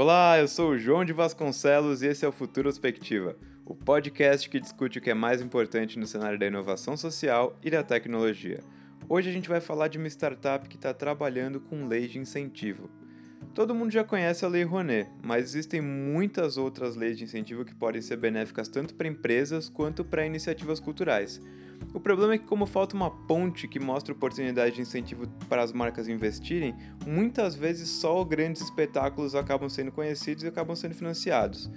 Olá, eu sou o João de Vasconcelos e esse é o Futuro Perspectiva, o podcast que discute o que é mais importante no cenário da inovação social e da tecnologia. Hoje a gente vai falar de uma startup que está trabalhando com lei de incentivo. Todo mundo já conhece a Lei Rouanet, mas existem muitas outras leis de incentivo que podem ser benéficas tanto para empresas quanto para iniciativas culturais. O problema é que, como falta uma ponte que mostra oportunidade de incentivo para as marcas investirem, muitas vezes só grandes espetáculos acabam sendo conhecidos e acabam sendo financiados.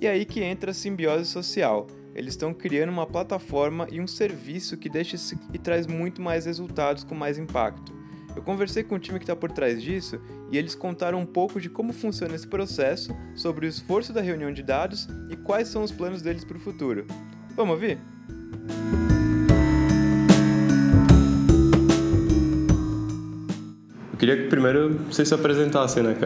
E é aí que entra a simbiose social. Eles estão criando uma plataforma e um serviço que deixa e traz muito mais resultados com mais impacto. Eu conversei com o time que está por trás disso e eles contaram um pouco de como funciona esse processo, sobre o esforço da reunião de dados e quais são os planos deles para o futuro. Vamos ouvir? Eu queria que primeiro vocês se apresentassem, né?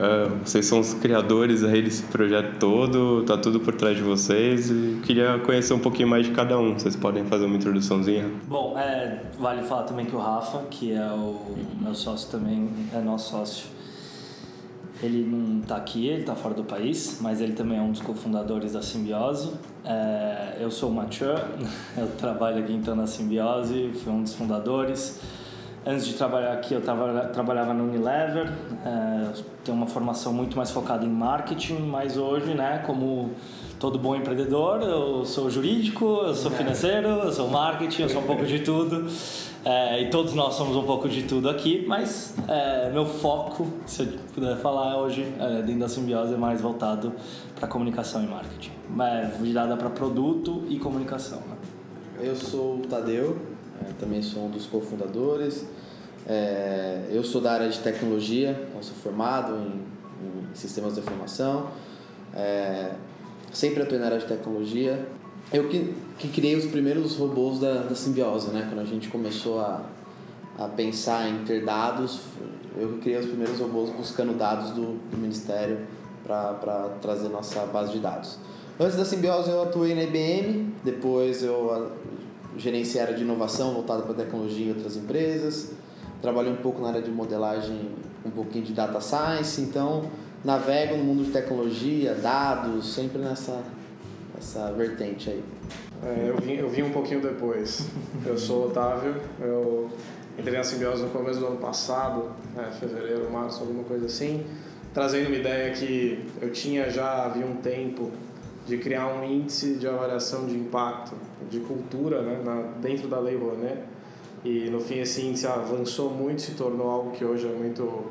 Vocês são os criadores aí desse projeto todo, tá tudo por trás de vocês e queria conhecer um pouquinho mais de cada um. Vocês podem fazer uma introduçãozinha? Bom, é, vale falar também que o Rafa, que é o meu sócio também, é nosso sócio, ele não está aqui, ele está fora do país, mas ele também é um dos cofundadores da Simbiose. É, eu sou o Mathieu, eu trabalho aqui então na Simbiose, fui um dos fundadores. Antes de trabalhar aqui, eu tava, trabalhava no Unilever, é, tenho uma formação muito mais focada em marketing, mas hoje, né, como todo bom empreendedor, eu sou jurídico, eu sou financeiro, eu sou marketing, eu sou um pouco de tudo. É, e todos nós somos um pouco de tudo aqui, mas é, meu foco, se eu puder falar hoje, é, dentro da simbiose, é mais voltado para comunicação e marketing. É, virada para produto e comunicação. Né? Eu sou o Tadeu, também sou um dos cofundadores. É, eu sou da área de tecnologia, então sou formado em, em sistemas de informação. É, sempre atuei na área de tecnologia. Eu que, que criei os primeiros robôs da, da simbiose, né? Quando a gente começou a, a pensar em ter dados, eu criei os primeiros robôs buscando dados do, do Ministério para trazer nossa base de dados. Antes da simbiose eu atuei na IBM, depois eu gerenciei a área de inovação voltada para tecnologia em outras empresas, trabalhei um pouco na área de modelagem, um pouquinho de data science, então navego no mundo de tecnologia, dados, sempre nessa, nessa vertente aí. É, eu, vim, eu vim um pouquinho depois. Eu sou o Otávio, eu entrei na Simbiose no começo do ano passado, né, fevereiro, março, alguma coisa assim, trazendo uma ideia que eu tinha já havia um tempo de criar um índice de avaliação de impacto de cultura né, na, dentro da Lei Rouanet. E no fim esse índice avançou muito, se tornou algo que hoje é muito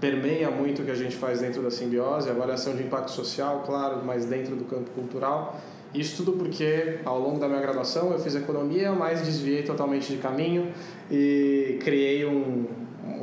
permeia muito o que a gente faz dentro da simbiose, avaliação de impacto social, claro, mas dentro do campo cultural. Isso tudo porque ao longo da minha graduação eu fiz economia, mas desviei totalmente de caminho e criei um,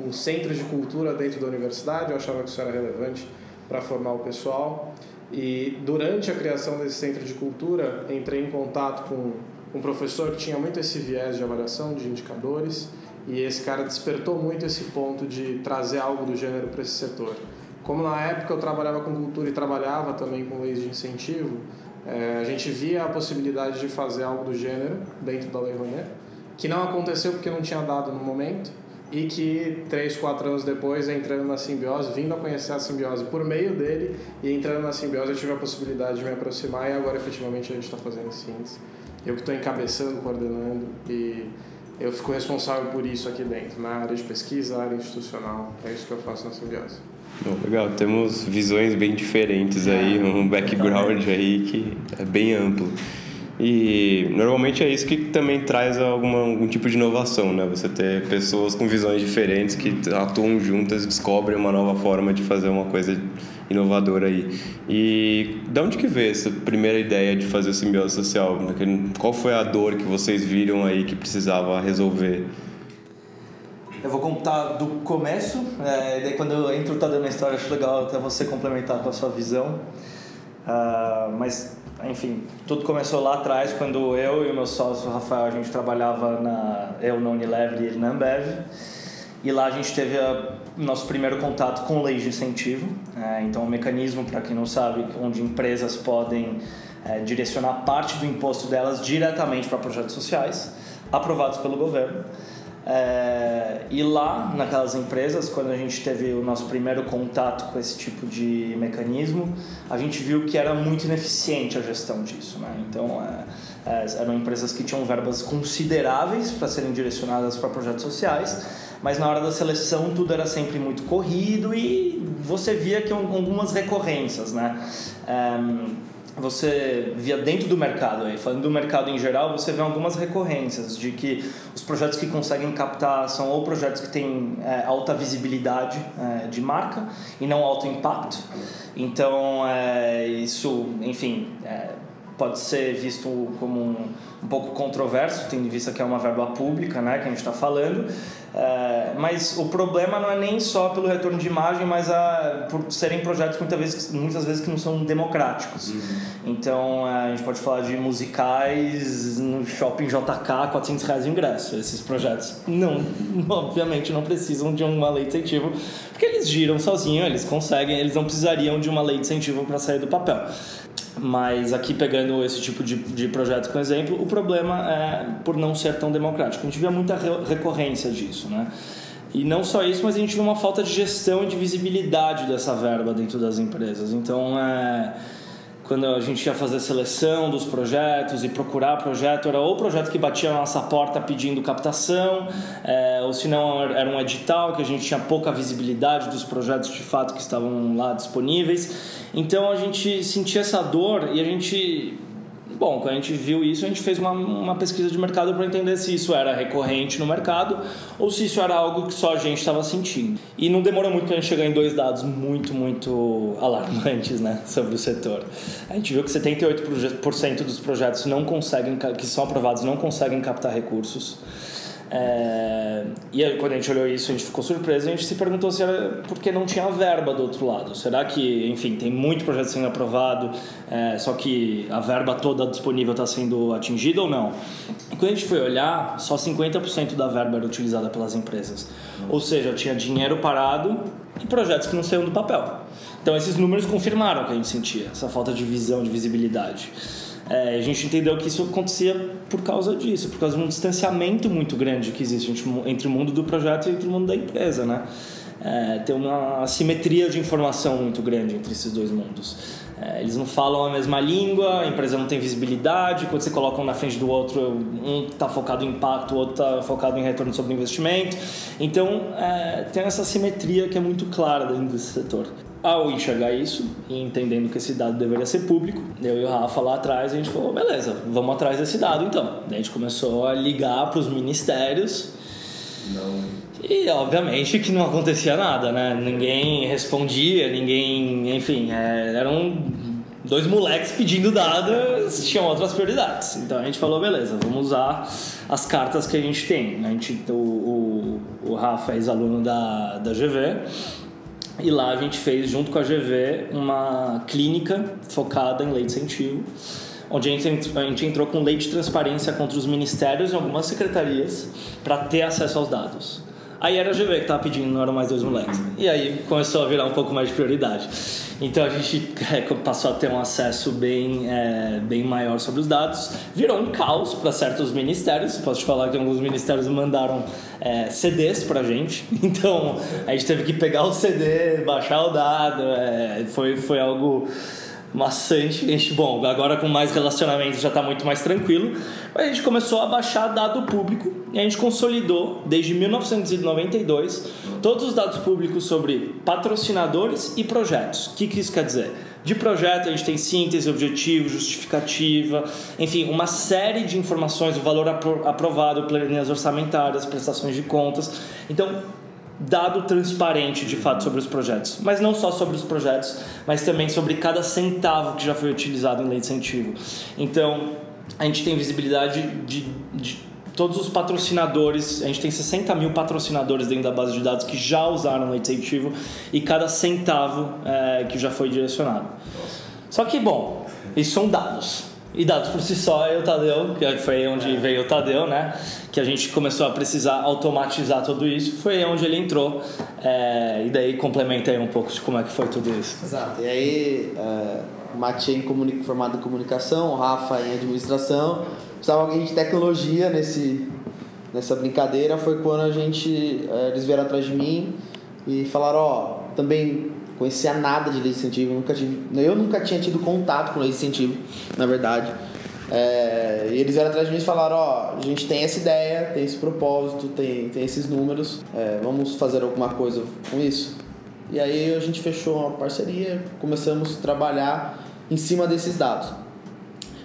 um centro de cultura dentro da universidade. Eu achava que isso era relevante para formar o pessoal. E durante a criação desse centro de cultura, entrei em contato com um professor que tinha muito esse viés de avaliação de indicadores e esse cara despertou muito esse ponto de trazer algo do gênero para esse setor. Como na época eu trabalhava com cultura e trabalhava também com leis de incentivo, é, a gente via a possibilidade de fazer algo do gênero dentro da Lei Rouanet, que não aconteceu porque não tinha dado no momento, e que três, quatro anos depois, entrando na simbiose, vindo a conhecer a simbiose por meio dele e entrando na simbiose, eu tive a possibilidade de me aproximar e agora efetivamente a gente está fazendo índice. Eu que estou encabeçando, coordenando e eu fico responsável por isso aqui dentro, na área de pesquisa, área institucional. É isso que eu faço na Simbiose. Bom, legal, temos visões bem diferentes aí, um background aí que é bem amplo. E normalmente é isso que também traz alguma, algum tipo de inovação, né? Você ter pessoas com visões diferentes que atuam juntas, descobrem uma nova forma de fazer uma coisa inovadora aí. E de onde que veio essa primeira ideia de fazer simbiose social? Qual foi a dor que vocês viram aí que precisava resolver? Eu vou contar do começo, é, daí quando eu entro tá dando a história, acho legal até você complementar com a sua visão. Uh, mas, enfim, tudo começou lá atrás, quando eu e o meu sócio, Rafael, a gente trabalhava na, eu na Unilever e ele na Ambev. E lá a gente teve o nosso primeiro contato com leis de incentivo. É, então, um mecanismo, para quem não sabe, onde empresas podem é, direcionar parte do imposto delas diretamente para projetos sociais, aprovados pelo governo. É, e lá, naquelas empresas, quando a gente teve o nosso primeiro contato com esse tipo de mecanismo, a gente viu que era muito ineficiente a gestão disso. Né? Então, é, é, eram empresas que tinham verbas consideráveis para serem direcionadas para projetos sociais, mas na hora da seleção tudo era sempre muito corrido e você via que algumas recorrências. Né? Você via dentro do mercado, aí, falando do mercado em geral, você vê algumas recorrências de que os projetos que conseguem captar são ou projetos que têm é, alta visibilidade é, de marca e não alto impacto. Então, é, isso, enfim, é, pode ser visto como um, um pouco controverso, tendo em vista que é uma verba pública né, que a gente está falando. É, mas o problema não é nem só pelo retorno de imagem, mas a, por serem projetos muitas vezes, muitas vezes que não são democráticos. Uhum. Então é, a gente pode falar de musicais no shopping JK, 400 reais de ingresso. Esses projetos não, obviamente, não precisam de uma lei de incentivo, porque eles giram sozinhos, eles conseguem, eles não precisariam de uma lei de incentivo para sair do papel. Mas aqui pegando esse tipo de, de projeto como exemplo, o problema é por não ser tão democrático. A gente vê muita recorrência disso, né? E não só isso, mas a gente vê uma falta de gestão e de visibilidade dessa verba dentro das empresas. Então, é quando a gente ia fazer seleção dos projetos e procurar projeto, era ou projeto que batia na nossa porta pedindo captação, é, ou se não era um edital que a gente tinha pouca visibilidade dos projetos de fato que estavam lá disponíveis. Então a gente sentia essa dor e a gente Bom, quando a gente viu isso, a gente fez uma, uma pesquisa de mercado para entender se isso era recorrente no mercado ou se isso era algo que só a gente estava sentindo. E não demorou muito para a gente chegar em dois dados muito, muito alarmantes né, sobre o setor. A gente viu que 78% dos projetos não conseguem, que são aprovados não conseguem captar recursos. É, e quando a gente olhou isso, a gente ficou surpreso a gente se perguntou se era porque não tinha verba do outro lado. Será que, enfim, tem muito projeto sendo aprovado, é, só que a verba toda disponível está sendo atingida ou não? E quando a gente foi olhar, só 50% da verba era utilizada pelas empresas. Ou seja, tinha dinheiro parado e projetos que não saíam do papel. Então, esses números confirmaram o que a gente sentia, essa falta de visão, de visibilidade. É, a gente entendeu que isso acontecia por causa disso, por causa de um distanciamento muito grande que existe entre o mundo do projeto e entre o mundo da empresa, né? É, tem uma assimetria de informação muito grande entre esses dois mundos. É, eles não falam a mesma língua, a empresa não tem visibilidade, quando você coloca um na frente do outro, um está focado em impacto, o outro está focado em retorno sobre investimento. Então, é, tem essa assimetria que é muito clara dentro desse setor. Ao enxergar isso e entendendo que esse dado deveria ser público, eu e o Rafa lá atrás, a gente falou, beleza, vamos atrás desse dado então. Daí a gente começou a ligar para os ministérios. Não. E obviamente que não acontecia nada, né? Ninguém respondia, ninguém. Enfim, é, eram dois moleques pedindo dados, tinham outras prioridades. Então a gente falou, beleza, vamos usar as cartas que a gente tem. A gente, o, o, o Rafa é ex-aluno da, da GV e lá a gente fez, junto com a GV, uma clínica focada em lei de incentivo, onde a gente, entrou com lei de transparência contra os ministérios e algumas secretarias para ter acesso aos dados. Aí era a GV que estava pedindo, não eram mais dois moleques. E aí começou a virar um pouco mais de prioridade. Então a gente é, passou a ter um acesso bem, é, bem maior sobre os dados. Virou um caos para certos ministérios. Posso te falar que alguns ministérios mandaram é, CDs para gente. Então a gente teve que pegar o CD, baixar o dado. É, foi, foi algo maçante. A gente, bom, agora com mais relacionamento já está muito mais tranquilo. Mas a gente começou a baixar dado público e a gente consolidou desde 1992 todos os dados públicos sobre patrocinadores e projetos. O que, que isso quer dizer? De projeto a gente tem síntese, objetivo, justificativa, enfim, uma série de informações, o valor aprovado, planilhas orçamentárias, prestações de contas. Então, dado transparente de fato sobre os projetos, mas não só sobre os projetos, mas também sobre cada centavo que já foi utilizado em lei de incentivo. Então, a gente tem visibilidade de, de todos os patrocinadores, a gente tem 60 mil patrocinadores dentro da base de dados que já usaram de incentivo e cada centavo é, que já foi direcionado. Só que, bom, isso são dados. E dados por si só é o Tadeu, que foi onde é. veio o Tadeu, né? Que a gente começou a precisar automatizar tudo isso, foi onde ele entrou. É, e daí complementa aí um pouco de como é que foi tudo isso. Exato. E aí, é, Matias em formado em comunicação, Rafa em administração. Precisava alguém de tecnologia nesse, nessa brincadeira foi quando a gente, é, eles vieram atrás de mim e falaram, ó, também conhecia nada de lei de incentivo, nunca tive, eu nunca tinha tido contato com lei de incentivo, na verdade. É, e eles vieram atrás de mim e falaram, ó, a gente tem essa ideia, tem esse propósito, tem, tem esses números, é, vamos fazer alguma coisa com isso? E aí a gente fechou uma parceria, começamos a trabalhar em cima desses dados.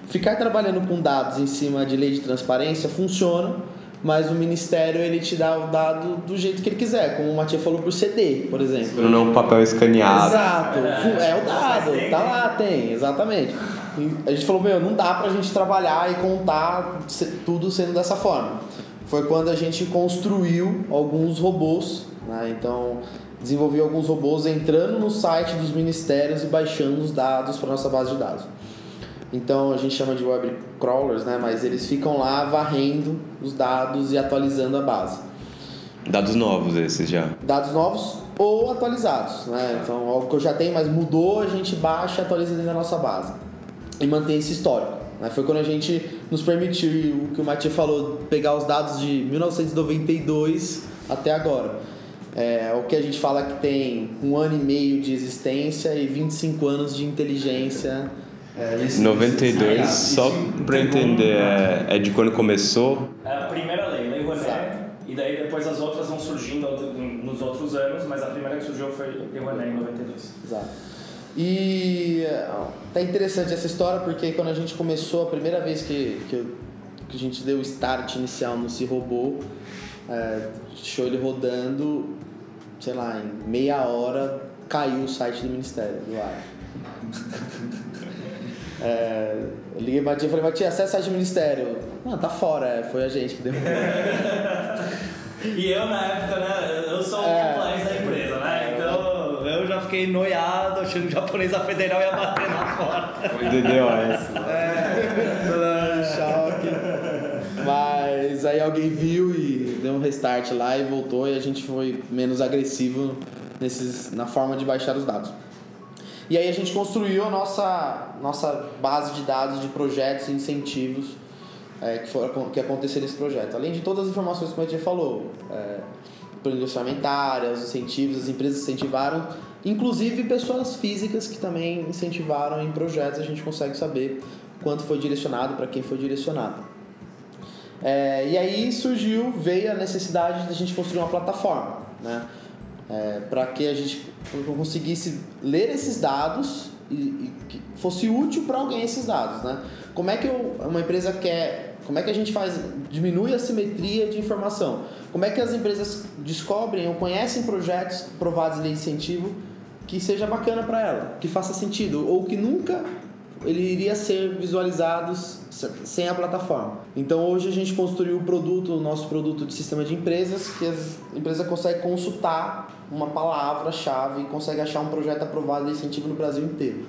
Ficar trabalhando com dados em cima de lei de transparência funciona, mas o ministério ele te dá o dado do jeito que ele quiser, como o Matias falou por CD, por exemplo. Não é um papel escaneado. Exato, é o dado, tá lá, tem, exatamente. E a gente falou, meu, não dá pra gente trabalhar e contar tudo sendo dessa forma. Foi quando a gente construiu alguns robôs, né? Então, desenvolvi alguns robôs entrando no site dos ministérios e baixando os dados para nossa base de dados. Então a gente chama de web crawlers, né? Mas eles ficam lá varrendo os dados e atualizando a base. Dados novos esses já. Dados novos ou atualizados, né? Então algo que eu já tenho, mas mudou, a gente baixa e atualiza dentro da nossa base e mantém esse histórico. Né? Foi quando a gente nos permitiu o que o Matias falou, pegar os dados de 1992 até agora. É, o que a gente fala que tem um ano e meio de existência e 25 anos de inteligência. É, 92, só para entender, é, é, de quando começou? É a primeira lei, Lei Rouanet, e daí depois as outras vão surgindo nos outros anos, mas a primeira que surgiu foi Lei Rouanet em 92. Exato. E tá interessante essa história porque quando a gente começou, a primeira vez que, que, que a gente deu o start inicial no Se Robô, é, deixou ele rodando, sei lá, em meia hora caiu o site do Ministério do ar. É, eu liguei pra tia e falei, Matia, acessa o site do Ministério. Não, tá fora, é, foi a gente que deu. e eu na época, né, eu sou o é, compliance da empresa, né? Então eu já fiquei noiado, achando que o japonês da federal ia bater na porta. Foi DDoS. É, choque. Mas aí alguém viu e deu um restart lá e voltou e a gente foi menos agressivo nesses, na forma de baixar os dados. E aí a gente construiu a nossa, nossa base de dados de projetos e incentivos é, que, foram, que aconteceram nesse projeto. Além de todas as informações que a gente falou, é, indústria orçamentária, os incentivos, as empresas incentivaram, inclusive pessoas físicas que também incentivaram em projetos, a gente consegue saber quanto foi direcionado, para quem foi direcionado. É, e aí surgiu, veio a necessidade de a gente construir uma plataforma, né? É, para que a gente conseguisse ler esses dados e, e que fosse útil para alguém esses dados, né? Como é que eu, uma empresa quer, como é que a gente faz, diminui a simetria de informação? Como é que as empresas descobrem ou conhecem projetos aprovados de incentivo que seja bacana para ela, que faça sentido ou que nunca ele iria ser visualizado sem a plataforma. Então hoje a gente construiu o produto, o nosso produto de sistema de empresas, que as empresas conseguem consultar uma palavra-chave e conseguem achar um projeto aprovado de incentivo no Brasil inteiro.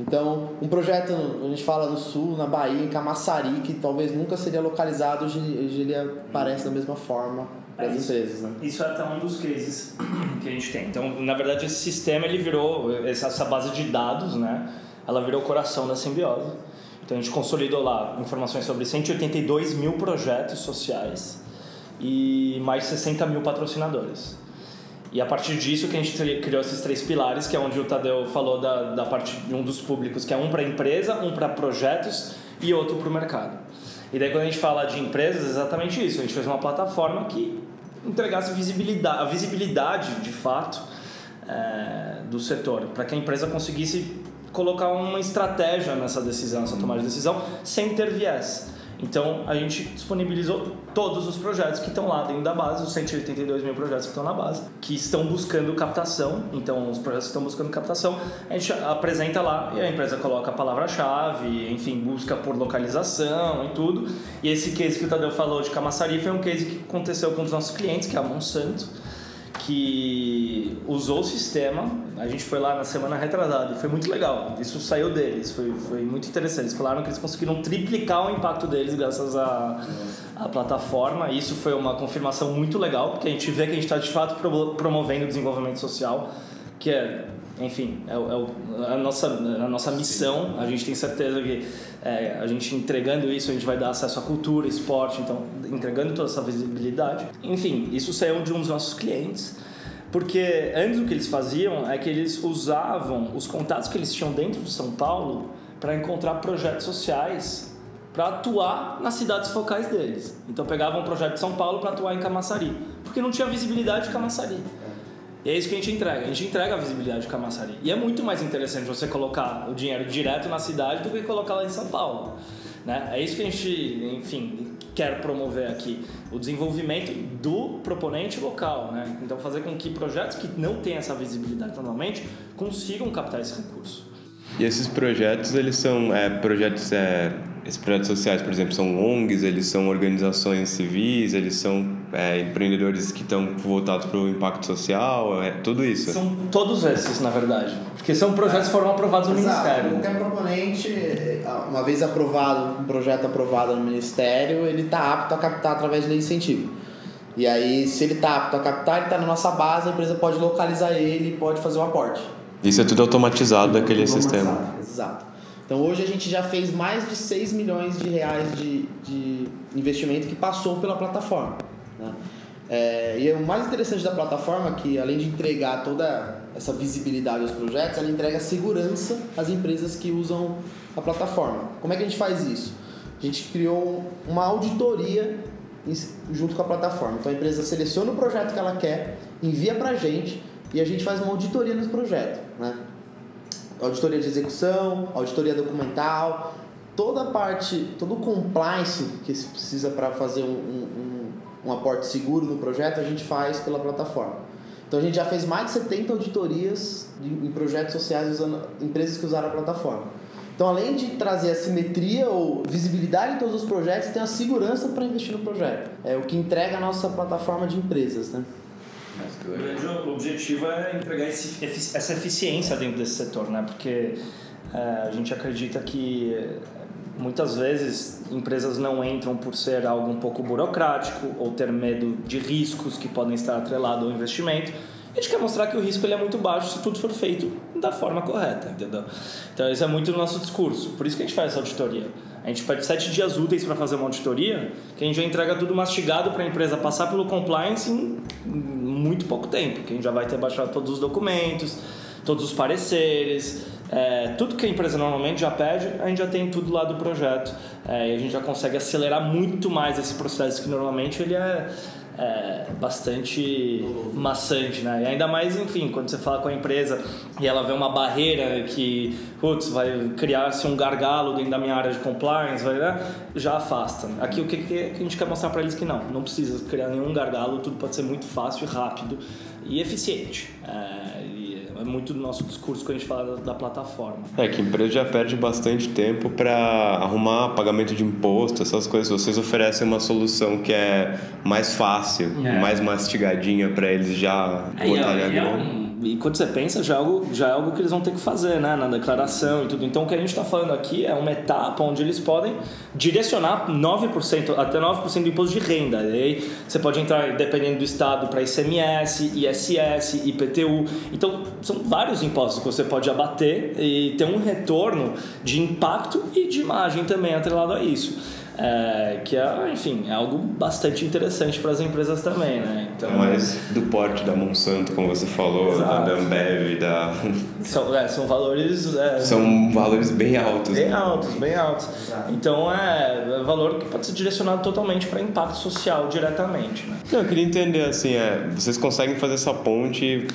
Então, um projeto, a gente fala no sul, na Bahia, em Camaçari, que talvez nunca seria localizado, hoje, ele aparece da mesma forma para as empresas. Né? Isso é até um dos cases que a gente tem. Então, na verdade, esse sistema ele virou, essa base de dados, né? Ela virou o coração da simbiose. Então a gente consolidou lá informações sobre 182 mil projetos sociais e mais 60 mil patrocinadores. E a partir disso que a gente criou esses três pilares, que é onde o Tadeu falou da, da parte de um dos públicos, que é um para empresa, um para projetos e outro para o mercado. E daí quando a gente fala de empresas, é exatamente isso. A gente fez uma plataforma que entregasse visibilidade, a visibilidade de fato é, do setor, para que a empresa conseguisse colocar uma estratégia nessa decisão, essa tomada de decisão, sem ter viés. Então a gente disponibilizou todos os projetos que estão lá dentro da base, os 182 mil projetos que estão na base, que estão buscando captação. Então os projetos que estão buscando captação, a gente apresenta lá e a empresa coloca a palavra-chave, enfim, busca por localização e tudo. E esse case que o Tadeu falou de Camaçari foi um case que aconteceu com os nossos clientes, que é a Monsanto que usou o sistema. A gente foi lá na semana retrasada e foi muito legal. Isso saiu deles, foi, foi muito interessante. Eles falaram que eles conseguiram triplicar o impacto deles graças à, à plataforma. Isso foi uma confirmação muito legal, porque a gente vê que a gente está de fato promovendo o desenvolvimento social que é enfim, é, é a, nossa, a nossa missão. A gente tem certeza que é, a gente entregando isso, a gente vai dar acesso à cultura, esporte, então entregando toda essa visibilidade. Enfim, isso saiu de um dos nossos clientes. Porque antes o que eles faziam é que eles usavam os contatos que eles tinham dentro de São Paulo para encontrar projetos sociais para atuar nas cidades focais deles. Então pegavam um projeto de São Paulo para atuar em Camaçari, porque não tinha visibilidade de Camaçari. E é isso que a gente entrega. A gente entrega a visibilidade de Camaçari. E é muito mais interessante você colocar o dinheiro direto na cidade do que colocar lá em São Paulo. Né? É isso que a gente, enfim, quer promover aqui. O desenvolvimento do proponente local. Né? Então, fazer com que projetos que não têm essa visibilidade normalmente consigam captar esse recurso. E esses projetos, eles são é, projetos é esses projetos sociais, por exemplo, são ONGs, eles são organizações civis, eles são é, empreendedores que estão voltados para o impacto social, é tudo isso. São todos esses, na verdade. Porque são projetos que foram aprovados no Exato. Ministério. Qualquer proponente, uma vez aprovado, um projeto aprovado no Ministério, ele está apto a captar através de lei de incentivo. E aí, se ele está apto a captar, ele está na nossa base, a empresa pode localizar ele e pode fazer o um aporte. Isso é tudo automatizado daquele sistema. Exato. Então hoje a gente já fez mais de 6 milhões de reais de, de investimento que passou pela plataforma. Né? É, e o mais interessante da plataforma é que além de entregar toda essa visibilidade aos projetos, ela entrega segurança às empresas que usam a plataforma. Como é que a gente faz isso? A gente criou uma auditoria junto com a plataforma. Então a empresa seleciona o projeto que ela quer, envia para a gente e a gente faz uma auditoria nesse projeto. Né? auditoria de execução, auditoria documental, toda a parte, todo o compliance que se precisa para fazer um, um, um, aporte seguro no projeto, a gente faz pela plataforma. Então a gente já fez mais de 70 auditorias de, em projetos sociais usando empresas que usaram a plataforma. Então, além de trazer a simetria ou visibilidade em todos os projetos, tem a segurança para investir no projeto. É o que entrega a nossa plataforma de empresas, né? O grande objetivo é entregar esse, essa eficiência dentro desse setor, né? Porque é, a gente acredita que muitas vezes empresas não entram por ser algo um pouco burocrático ou ter medo de riscos que podem estar atrelados ao investimento. A gente quer mostrar que o risco ele é muito baixo se tudo for feito da forma correta, entendeu? Então esse é muito o nosso discurso. Por isso que a gente faz essa auditoria. A gente pede sete dias úteis para fazer uma auditoria, que a gente já entrega tudo mastigado para a empresa passar pelo compliance em muito pouco tempo, que a gente já vai ter baixado todos os documentos, todos os pareceres, é, tudo que a empresa normalmente já pede, a gente já tem tudo lá do projeto é, e a gente já consegue acelerar muito mais esse processo que normalmente ele é é, bastante maçante, né? E ainda mais, enfim, quando você fala com a empresa e ela vê uma barreira que, putz, vai criar-se um gargalo dentro da minha área de compliance, vai, né? já afasta. Aqui o que, que a gente quer mostrar para eles que não, não precisa criar nenhum gargalo, tudo pode ser muito fácil, rápido e eficiente. É, é muito do nosso discurso quando a gente fala da, da plataforma. É que a empresa já perde bastante tempo para arrumar pagamento de imposto, essas coisas. Vocês oferecem uma solução que é mais fácil, é. mais mastigadinha para eles já é, botarem a é grana e quando você pensa, já é, algo, já é algo que eles vão ter que fazer, né? Na declaração e tudo. Então, o que a gente está falando aqui é uma etapa onde eles podem direcionar 9%, até 9% do imposto de renda. E aí você pode entrar, dependendo do estado, para ICMS, ISS, IPTU. Então, são vários impostos que você pode abater e ter um retorno de impacto e de imagem também atrelado a isso. É, que é, enfim, é algo bastante interessante para as empresas também, né? Então, mais do porte da Monsanto, como você falou, exato. da Ambev, da... São, é, são valores... É, são valores bem altos. Bem né? altos, bem altos. Então, é, é valor que pode ser direcionado totalmente para impacto social diretamente, né? Não, eu queria entender, assim, é, vocês conseguem fazer essa ponte...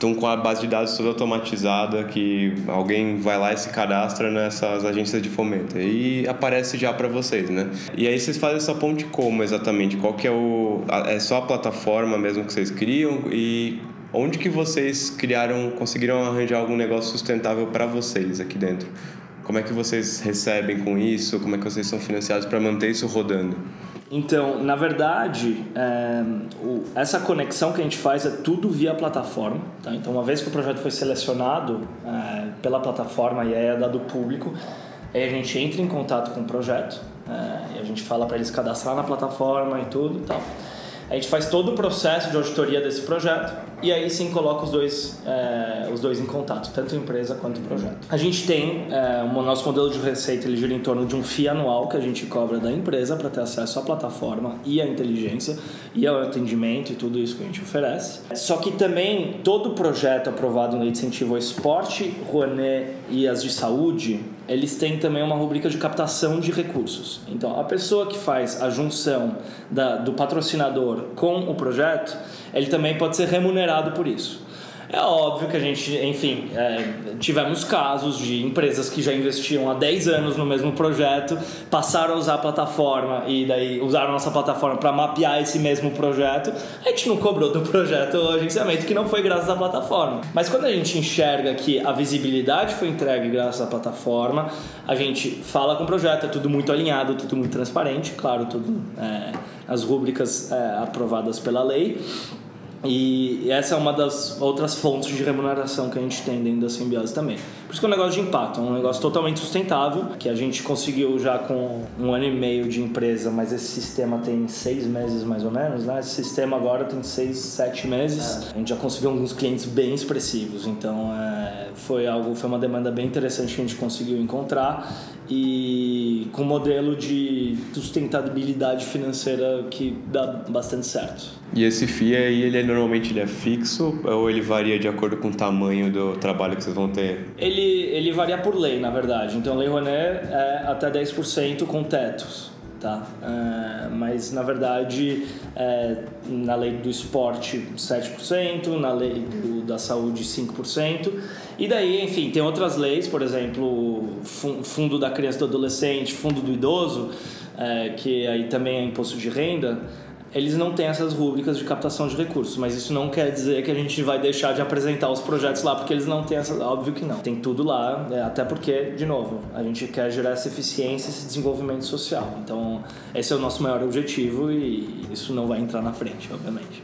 Estão com a base de dados toda automatizada que alguém vai lá e se cadastra nessas agências de fomento e aparece já para vocês, né? E aí vocês fazem essa ponte como exatamente? Qual que é o é só a plataforma mesmo que vocês criam e onde que vocês criaram, conseguiram arranjar algum negócio sustentável para vocês aqui dentro? Como é que vocês recebem com isso? Como é que vocês são financiados para manter isso rodando? Então, na verdade, é, o, essa conexão que a gente faz é tudo via plataforma. Tá? Então, uma vez que o projeto foi selecionado é, pela plataforma e é dado público, aí a gente entra em contato com o projeto é, e a gente fala para eles cadastrar na plataforma e tudo e tal. A gente faz todo o processo de auditoria desse projeto e aí sim coloca os dois, é, os dois em contato, tanto a empresa quanto o projeto. A gente tem é, o nosso modelo de receita, ele gira em torno de um FII anual que a gente cobra da empresa para ter acesso à plataforma e à inteligência e ao atendimento e tudo isso que a gente oferece. Só que também todo projeto aprovado no incentivo ao esporte, Rouanet e as de saúde, eles têm também uma rubrica de captação de recursos. Então, a pessoa que faz a junção da, do patrocinador com o projeto, ele também pode ser remunerado por isso. É óbvio que a gente, enfim, é, tivemos casos de empresas que já investiam há 10 anos no mesmo projeto, passaram a usar a plataforma e daí usaram a nossa plataforma para mapear esse mesmo projeto. A gente não cobrou do projeto o agenciamento que não foi graças à plataforma. Mas quando a gente enxerga que a visibilidade foi entregue graças à plataforma, a gente fala com o projeto, é tudo muito alinhado, tudo muito transparente, claro, tudo é, as rúbricas é, aprovadas pela lei. E essa é uma das outras fontes de remuneração que a gente tem dentro da simbiose também. Por isso que é um negócio de impacto, é um negócio totalmente sustentável, que a gente conseguiu já com um ano e meio de empresa, mas esse sistema tem seis meses mais ou menos, né? Esse sistema agora tem seis, sete meses. É. A gente já conseguiu alguns clientes bem expressivos, então é, foi algo, foi uma demanda bem interessante que a gente conseguiu encontrar e com um modelo de sustentabilidade financeira que dá bastante certo. E esse FII aí, ele é, normalmente ele é fixo ou ele varia de acordo com o tamanho do trabalho que vocês vão ter? Ele, ele varia por lei, na verdade. Então, Lei Rouanet é até 10% com tetos. Tá? É, mas, na verdade, é, na lei do esporte, 7%, na lei do, da saúde, 5%. E daí, enfim, tem outras leis, por exemplo, fundo da criança e do adolescente, fundo do idoso, é, que aí também é imposto de renda, eles não têm essas rubricas de captação de recursos, mas isso não quer dizer que a gente vai deixar de apresentar os projetos lá, porque eles não têm essa. Óbvio que não. Tem tudo lá, é, até porque, de novo, a gente quer gerar essa eficiência, esse desenvolvimento social. Então, esse é o nosso maior objetivo e isso não vai entrar na frente, obviamente.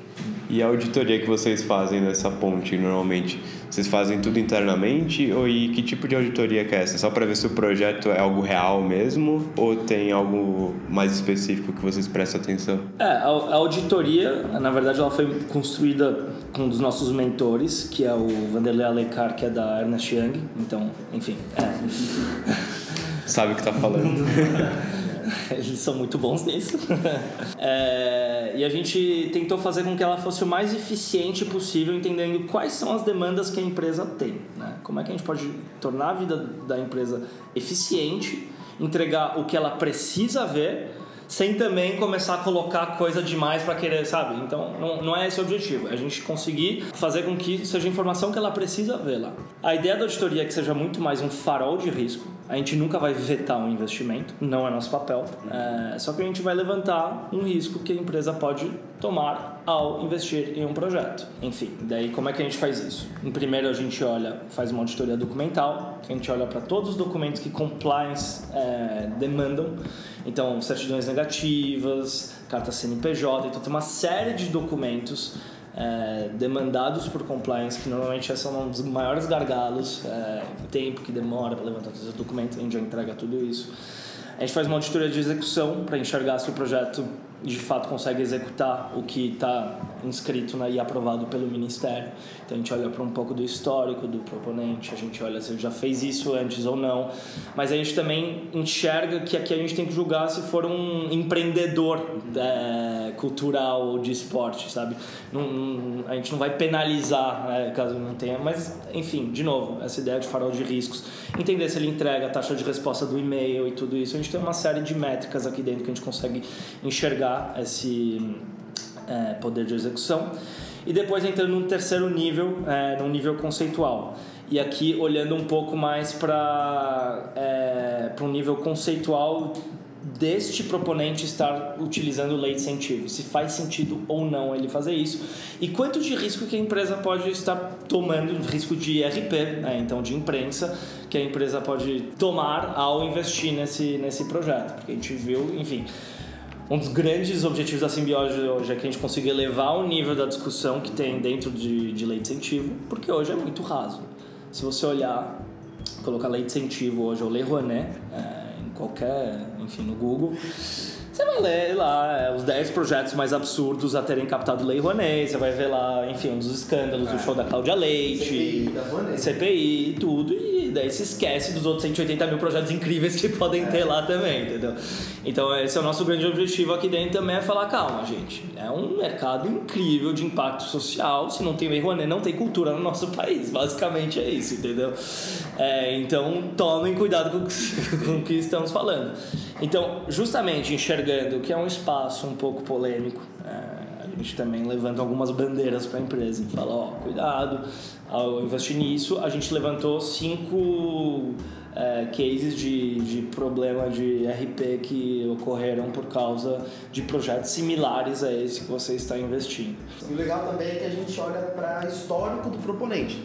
E a auditoria que vocês fazem dessa ponte normalmente? Vocês fazem tudo internamente ou e que tipo de auditoria que é essa? Só para ver se o projeto é algo real mesmo ou tem algo mais específico que vocês prestam atenção? É, a, a auditoria, na verdade, ela foi construída com um dos nossos mentores, que é o Vanderlei Alecar, que é da Ernest Young. Então, enfim, é. Sabe o que está falando. Eles são muito bons nisso. é, e a gente tentou fazer com que ela fosse o mais eficiente possível, entendendo quais são as demandas que a empresa tem. Né? Como é que a gente pode tornar a vida da empresa eficiente, entregar o que ela precisa ver sem também começar a colocar coisa demais para querer, sabe? Então, não, não é esse o objetivo. É a gente conseguir fazer com que seja informação que ela precisa ver lá. A ideia da auditoria é que seja muito mais um farol de risco. A gente nunca vai vetar um investimento, não é nosso papel. É, só que a gente vai levantar um risco que a empresa pode tomar ao investir em um projeto. Enfim, daí como é que a gente faz isso? Em primeiro a gente olha, faz uma auditoria documental, a gente olha para todos os documentos que compliance é, demandam então, certidões negativas, carta CNPJ, então tem uma série de documentos é, demandados por compliance, que normalmente são um dos maiores gargalos, é, tempo que demora para levantar todos os documentos, a gente já entrega tudo isso. A gente faz uma auditoria de execução para enxergar se o projeto de fato consegue executar o que está inscrito né, e aprovado pelo Ministério. Então a gente olha para um pouco do histórico do proponente, a gente olha se ele já fez isso antes ou não, mas a gente também enxerga que aqui a gente tem que julgar se for um empreendedor é, cultural ou de esporte, sabe? Não, não, a gente não vai penalizar né, caso não tenha, mas enfim, de novo, essa ideia de farol de riscos, entender se ele entrega a taxa de resposta do e-mail e tudo isso, a gente tem uma série de métricas aqui dentro que a gente consegue enxergar esse é, poder de execução. E depois entrando no terceiro nível, é, no nível conceitual. E aqui olhando um pouco mais para é, um nível conceitual deste proponente estar utilizando lei de incentivo, se faz sentido ou não ele fazer isso e quanto de risco que a empresa pode estar tomando, risco de IRP, né, então de imprensa, que a empresa pode tomar ao investir nesse, nesse projeto, porque a gente viu, enfim, um dos grandes objetivos da simbiose hoje é que a gente consiga elevar o nível da discussão que tem dentro de, de lei de incentivo, porque hoje é muito raso. Se você olhar, colocar lei de incentivo hoje ou lei Rouanet, é, em qualquer, enfim, no Google, Você vai ler lá é, os 10 projetos mais absurdos a terem captado Lei Rouanet, você vai ver lá, enfim, um dos escândalos do show da Cláudia Leite, CPI da Rouanet. CPI e tudo, e daí se esquece dos outros 180 mil projetos incríveis que podem ter lá também, entendeu? Então esse é o nosso grande objetivo aqui dentro também, é falar, calma, gente, é um mercado incrível de impacto social, se não tem Lei Rouanet, não tem cultura no nosso país, basicamente é isso, entendeu? É, então tomem cuidado com o que estamos falando. Então, justamente enxergando que é um espaço um pouco polêmico, é, a gente também levanta algumas bandeiras para a empresa e fala, ó, cuidado, ao investir nisso, a gente levantou cinco é, cases de, de problema de RP que ocorreram por causa de projetos similares a esse que você está investindo. E o legal também é que a gente olha para histórico do proponente.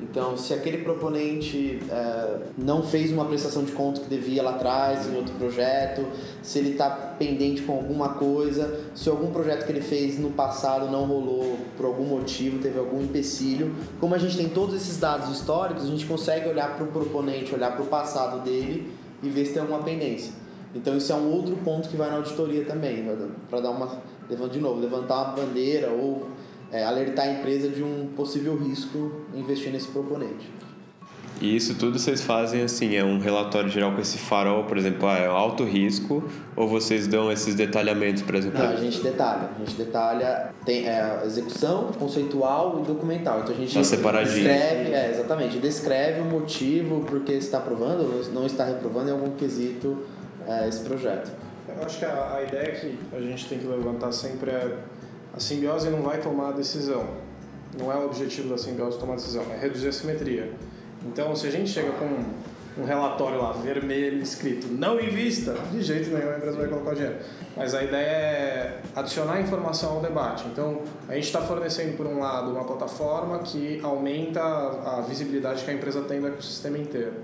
Então, se aquele proponente é, não fez uma prestação de conta que devia lá atrás, em outro projeto, se ele está pendente com alguma coisa, se algum projeto que ele fez no passado não rolou por algum motivo, teve algum empecilho, como a gente tem todos esses dados históricos, a gente consegue olhar para o proponente, olhar para o passado dele e ver se tem alguma pendência. Então, isso é um outro ponto que vai na auditoria também, para dar uma. De novo, levantar uma bandeira ou é, alertar a empresa de um possível risco investir nesse proponente. E isso tudo vocês fazem assim, é um relatório geral com esse farol, por exemplo, ah, é alto risco, ou vocês dão esses detalhamentos, por exemplo? Não, a gente detalha. A gente detalha, tem é, execução, conceitual e documental. Então a gente tá separadinho. descreve, é, exatamente, descreve o motivo por que está aprovando ou não está reprovando em algum quesito é, esse projeto. Eu acho que a, a ideia que a gente tem que levantar sempre é a simbiose não vai tomar a decisão. Não é o objetivo da simbiose tomar a decisão, é reduzir a simetria. Então, se a gente chega com um relatório lá, vermelho, escrito não invista, de jeito nenhum a empresa vai colocar dinheiro. Mas a ideia é adicionar informação ao debate. Então, a gente está fornecendo, por um lado, uma plataforma que aumenta a visibilidade que a empresa tem no ecossistema inteiro.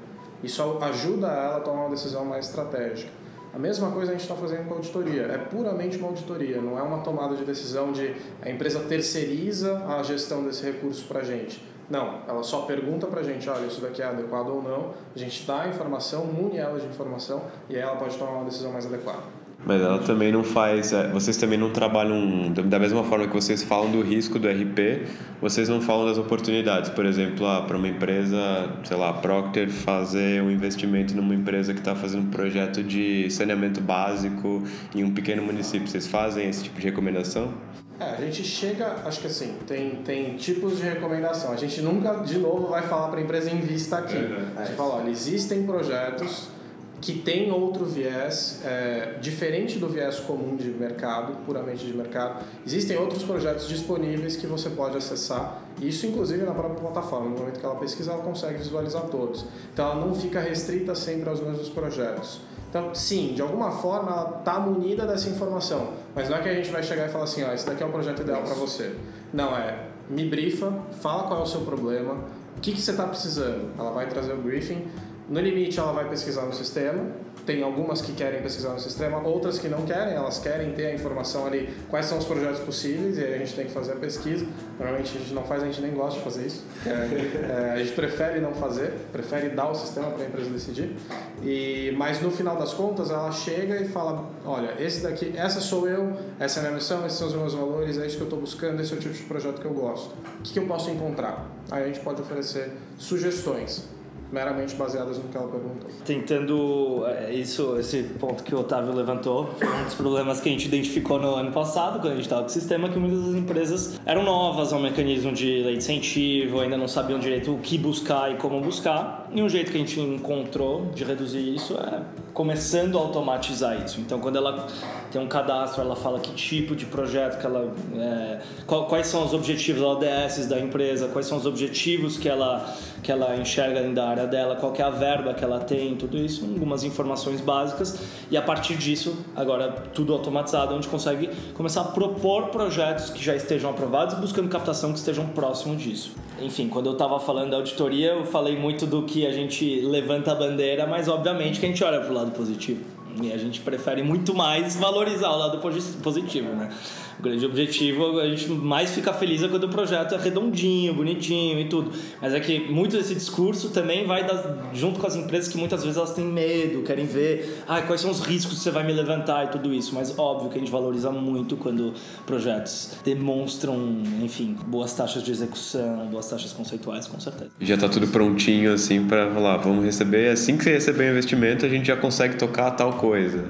Isso ajuda ela a tomar uma decisão mais estratégica. A mesma coisa a gente está fazendo com a auditoria. É puramente uma auditoria, não é uma tomada de decisão de a empresa terceiriza a gestão desse recurso para a gente. Não, ela só pergunta para a gente, olha, isso daqui é adequado ou não, a gente dá a informação, mune ela de informação e aí ela pode tomar uma decisão mais adequada. Mas ela também não faz. é, Vocês também não trabalham. Da mesma forma que vocês falam do risco do RP, vocês não falam das oportunidades. Por exemplo, ah, para uma empresa, sei lá, Procter fazer um investimento numa empresa que está fazendo um projeto de saneamento básico em um pequeno município. Vocês fazem esse tipo de recomendação? É, a gente chega, acho que assim, tem, tem tipos de recomendação. A gente nunca, de novo, vai falar para a empresa invista aqui. A gente fala, olha, existem projetos que têm outro viés, é, diferente do viés comum de mercado, puramente de mercado. Existem outros projetos disponíveis que você pode acessar, isso inclusive na própria plataforma. No momento que ela pesquisa, ela consegue visualizar todos. Então ela não fica restrita sempre aos mesmos projetos. Então, sim, de alguma forma ela está munida dessa informação, mas não é que a gente vai chegar e falar assim, ó, esse daqui é o projeto ideal para você. Não, é me brifa, fala qual é o seu problema, o que, que você está precisando. Ela vai trazer o briefing, no limite ela vai pesquisar no sistema, tem algumas que querem pesquisar no sistema, outras que não querem, elas querem ter a informação ali, quais são os projetos possíveis, e aí a gente tem que fazer a pesquisa. Normalmente a gente não faz, a gente nem gosta de fazer isso. É, é, a gente prefere não fazer, prefere dar o sistema para a empresa decidir. E, mas no final das contas, ela chega e fala: olha, esse daqui, essa sou eu, essa é a minha missão, esses são os meus valores, é isso que eu estou buscando, esse é o tipo de projeto que eu gosto. O que, que eu posso encontrar? Aí a gente pode oferecer sugestões meramente baseadas no que ela perguntou. Tentando é, isso, esse ponto que o Otávio levantou, foi um dos problemas que a gente identificou no ano passado, quando a gente estava com o sistema, que muitas das empresas eram novas ao mecanismo de lei de incentivo, ainda não sabiam direito o que buscar e como buscar. E um jeito que a gente encontrou de reduzir isso é começando a automatizar isso. Então, quando ela tem um cadastro, ela fala que tipo de projeto que ela, é, qual, quais são os objetivos ODS da empresa, quais são os objetivos que ela que ela enxerga dentro da área dela, qual é a verba que ela tem, tudo isso, algumas informações básicas e a partir disso, agora tudo automatizado, gente consegue começar a propor projetos que já estejam aprovados, buscando captação que estejam próximo disso. Enfim, quando eu estava falando da auditoria, eu falei muito do que a gente levanta a bandeira, mas obviamente que a gente olha para o lado positivo. E a gente prefere muito mais valorizar o lado positivo, né? O grande objetivo, a gente mais fica feliz é quando o projeto é redondinho, bonitinho e tudo. Mas é que muito desse discurso também vai das, junto com as empresas que muitas vezes elas têm medo, querem ver ah, quais são os riscos que você vai me levantar e tudo isso. Mas óbvio que a gente valoriza muito quando projetos demonstram, enfim, boas taxas de execução, boas taxas conceituais, com certeza. Já está tudo prontinho assim para falar, vamos receber, assim que você receber o investimento, a gente já consegue tocar tal coisa.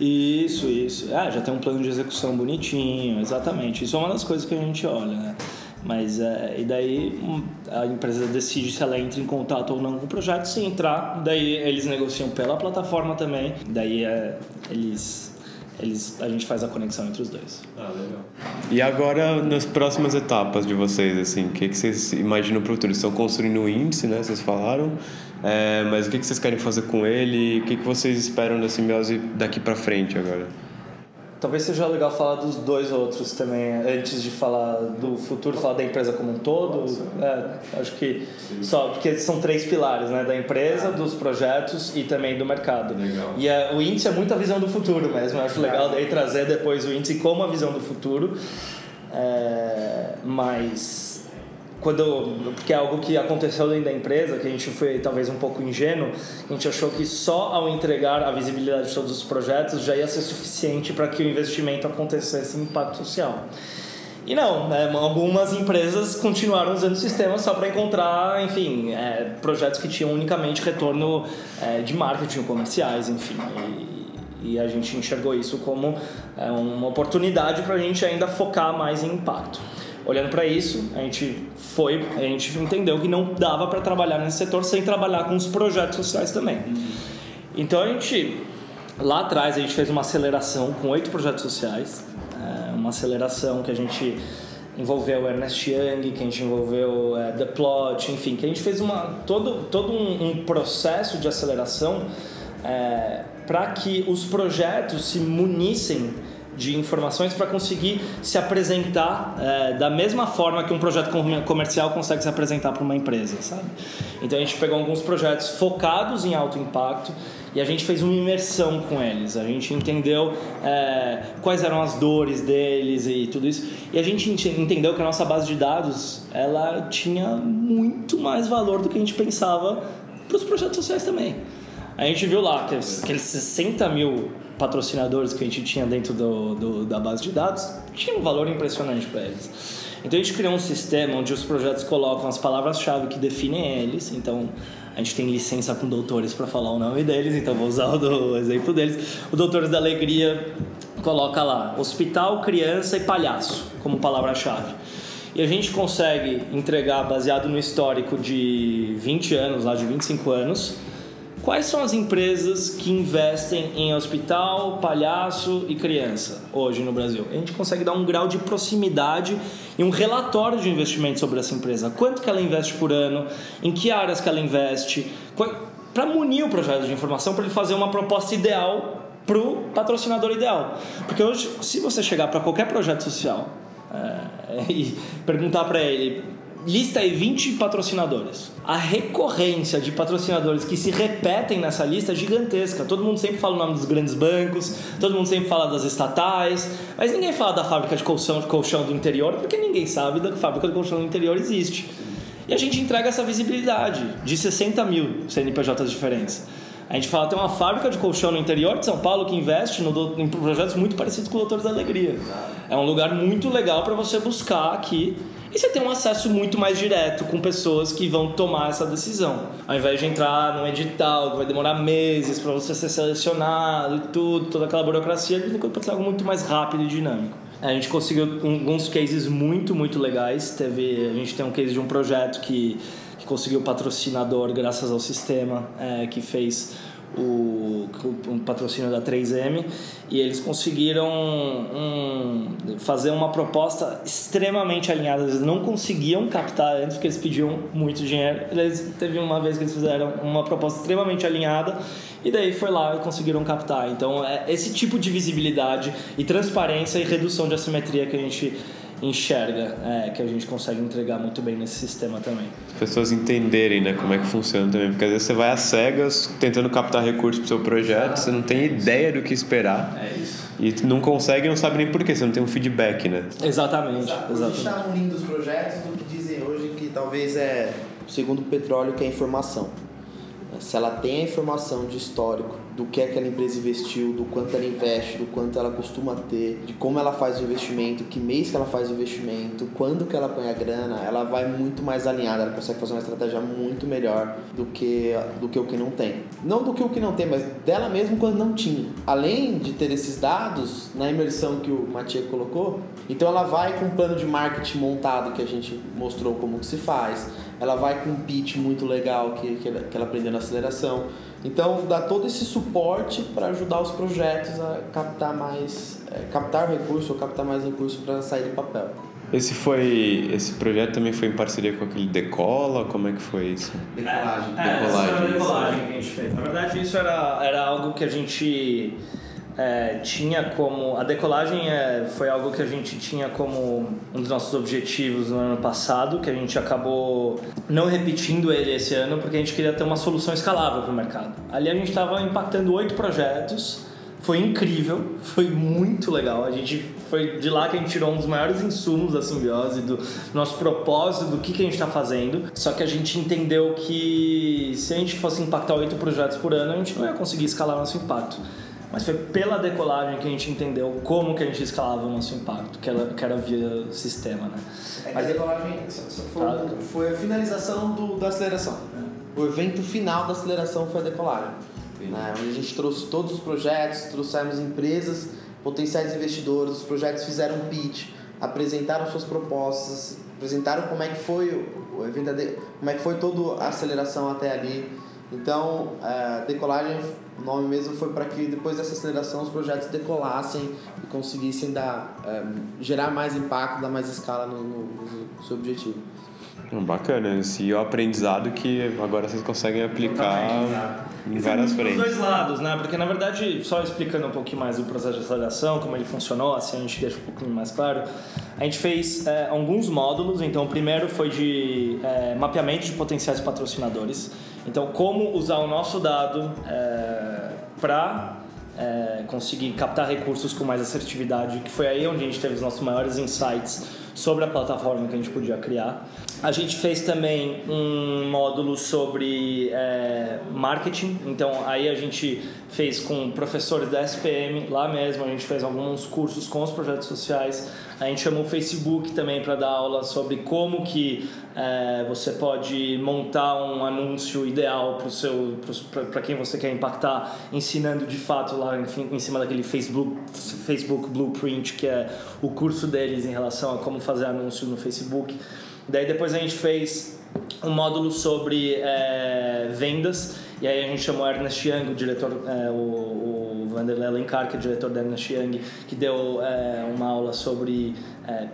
Isso, isso. Ah, já tem um plano de execução bonitinho, exatamente. Isso é uma das coisas que a gente olha, né? Mas é, e daí hum, a empresa decide se ela entra em contato ou não com o projeto. Se entrar, daí eles negociam pela plataforma também. Daí é, eles eles, a gente faz a conexão entre os dois. Ah, legal. E agora, nas próximas etapas de vocês, assim, o que, que vocês imaginam para o futuro? Estão construindo um índice, né? Vocês falaram. É, mas o que, que vocês querem fazer com ele? O que, que vocês esperam da simbiose daqui para frente agora? Talvez seja legal falar dos dois outros também, antes de falar do futuro, falar da empresa como um todo. É, acho que só porque são três pilares, né? Da empresa, dos projetos e também do mercado. Legal. E é, o índice é muito a visão do futuro mesmo. Eu acho legal daí trazer depois o índice como a visão do futuro. É, mas quando porque é algo que aconteceu dentro da empresa que a gente foi talvez um pouco ingênuo a gente achou que só ao entregar a visibilidade de todos os projetos já ia ser suficiente para que o investimento acontecesse em impacto social e não, né? algumas empresas continuaram usando o sistema só para encontrar, enfim, é, projetos que tinham unicamente retorno é, de marketing comerciais, enfim. E, e, a gente enxergou isso como é, uma oportunidade para a gente ainda focar mais em impacto. Olhando para isso, a gente foi, a gente entendeu que não dava para trabalhar nesse setor sem trabalhar com os projetos sociais também. Uhum. Então a gente lá atrás a gente fez uma aceleração com oito projetos sociais, é, uma aceleração que a gente envolveu Ernest Young, que a gente envolveu é, The Plot, enfim, que a gente fez uma todo todo um, um processo de aceleração é, para que os projetos se munissem de informações para conseguir se apresentar é, da mesma forma que um projeto comercial consegue se apresentar para uma empresa, sabe? Então a gente pegou alguns projetos focados em alto impacto e a gente fez uma imersão com eles. A gente entendeu é, quais eram as dores deles e tudo isso. E a gente entendeu que a nossa base de dados ela tinha muito mais valor do que a gente pensava para os projetos sociais também. A gente viu lá que aqueles 60 mil patrocinadores que a gente tinha dentro do, do da base de dados tinha um valor impressionante para eles. Então a gente criou um sistema onde os projetos colocam as palavras-chave que definem eles. Então a gente tem licença com doutores para falar o nome deles, então vou usar o, exemplo deles. O Doutores da Alegria coloca lá hospital, criança e palhaço como palavra-chave. E a gente consegue entregar, baseado no histórico de 20 anos, lá de 25 anos, Quais são as empresas que investem em hospital, palhaço e criança hoje no Brasil? A gente consegue dar um grau de proximidade e um relatório de investimento sobre essa empresa. Quanto que ela investe por ano, em que áreas que ela investe, para munir o projeto de informação, para ele fazer uma proposta ideal para o patrocinador ideal. Porque hoje, se você chegar para qualquer projeto social é, e perguntar para ele lista aí 20 patrocinadores. A recorrência de patrocinadores que se repetem nessa lista é gigantesca. Todo mundo sempre fala o nome dos grandes bancos, todo mundo sempre fala das estatais, mas ninguém fala da fábrica de colchão, de colchão do interior, porque ninguém sabe da fábrica de colchão do interior existe. E a gente entrega essa visibilidade de 60 mil CNPJs diferentes. A gente fala tem uma fábrica de colchão no interior de São Paulo que investe no, em projetos muito parecidos com o Doutores da Alegria. É um lugar muito legal para você buscar aqui e você tem um acesso muito mais direto com pessoas que vão tomar essa decisão. Ao invés de entrar num edital que vai demorar meses para você ser selecionado e tudo, toda aquela burocracia, pode ser algo muito mais rápido e dinâmico. A gente conseguiu alguns cases muito, muito legais. Teve, a gente tem um case de um projeto que, que conseguiu patrocinador graças ao sistema é, que fez o, um patrocínio da 3M e eles conseguiram um, fazer uma proposta extremamente alinhada. Eles não conseguiam captar antes porque eles pediam muito dinheiro. Eles teve uma vez que eles fizeram uma proposta extremamente alinhada e daí foi lá e conseguiram captar. Então é esse tipo de visibilidade e transparência e redução de assimetria que a gente enxerga é, que a gente consegue entregar muito bem nesse sistema também. As pessoas entenderem né, como é que funciona também, porque às vezes você vai às cegas tentando captar recursos para o seu projeto, você não tem ideia do que esperar. É isso. E não consegue, não sabe nem por quê, você não tem um feedback, né? Exatamente. A gente exatamente. está unindo os projetos do que dizem hoje que talvez é o segundo petróleo que é a informação. Se ela tem a informação de histórico do que aquela empresa investiu, do quanto ela investe, do quanto ela costuma ter, de como ela faz o investimento, que mês que ela faz o investimento, quando que ela põe a grana, ela vai muito mais alinhada, ela consegue fazer uma estratégia muito melhor do que, do que o que não tem. Não do que o que não tem, mas dela mesmo quando não tinha. Além de ter esses dados na imersão que o Matia colocou, então ela vai com um plano de marketing montado que a gente mostrou como que se faz, ela vai com um pitch muito legal que, que ela aprendeu na aceleração. Então dá todo esse suporte para ajudar os projetos a captar mais, é, captar recurso ou captar mais recurso para sair do papel. Esse foi, esse projeto também foi em parceria com aquele Decola, como é que foi isso? Decolagem. É, Decolagem, isso. decolagem que a gente fez. Na verdade, isso era, era algo que a gente é, tinha como. A decolagem é, foi algo que a gente tinha como um dos nossos objetivos no ano passado, que a gente acabou não repetindo ele esse ano, porque a gente queria ter uma solução escalável para o mercado. Ali a gente estava impactando oito projetos. Foi incrível, foi muito legal. A gente foi de lá que a gente tirou um dos maiores insumos da simbiose, do nosso propósito, do que, que a gente está fazendo. Só que a gente entendeu que se a gente fosse impactar oito projetos por ano, a gente não ia conseguir escalar nosso impacto. Mas foi pela decolagem que a gente entendeu como que a gente escalava o nosso impacto, que era, que era via sistema, né? Mas a decolagem foi, Tá. foi a finalização do, da aceleração. O evento final da aceleração foi a decolagem. Né? Onde a gente trouxe todos os projetos, trouxemos empresas, potenciais investidores, os projetos fizeram um pitch, apresentaram suas propostas, apresentaram como é que foi o, evento, como é que foi toda a aceleração até ali. Então, a decolagem, o nome mesmo foi para que depois dessa aceleração os projetos decolassem e conseguissem dar, eh, gerar mais impacto, dar mais escala no, no- no seu objetivo. Bacana, esse é o aprendizado que agora vocês conseguem aplicar em várias Dos frentes. dois lados, né? Porque na verdade, só explicando um pouquinho mais o processo de aceleração, como ele funcionou, assim a gente deixa um pouquinho mais claro. A gente fez é, alguns módulos, então o primeiro foi de é, mapeamento de potenciais patrocinadores. Então, como usar o nosso dado para conseguir captar recursos com mais assertividade, que foi aí onde a gente teve os nossos maiores insights sobre a plataforma que a gente podia criar. A gente fez também um módulo sobre é, marketing, então aí a gente fez com professores da SPM lá mesmo, a gente fez alguns cursos com os projetos sociais. A gente chamou o Facebook também para dar aula sobre como que é, você pode montar um anúncio ideal para quem você quer impactar, ensinando de fato lá enfim, em cima daquele Facebook Facebook Blueprint que é o curso deles em relação a como fazer anúncio no Facebook. Daí depois a gente fez um módulo sobre é, vendas e aí a gente chamou Ernest Young, o diretor, é, o, o Vanderlei Alencar, que é diretor da Ernest Young, que deu é, uma aula sobre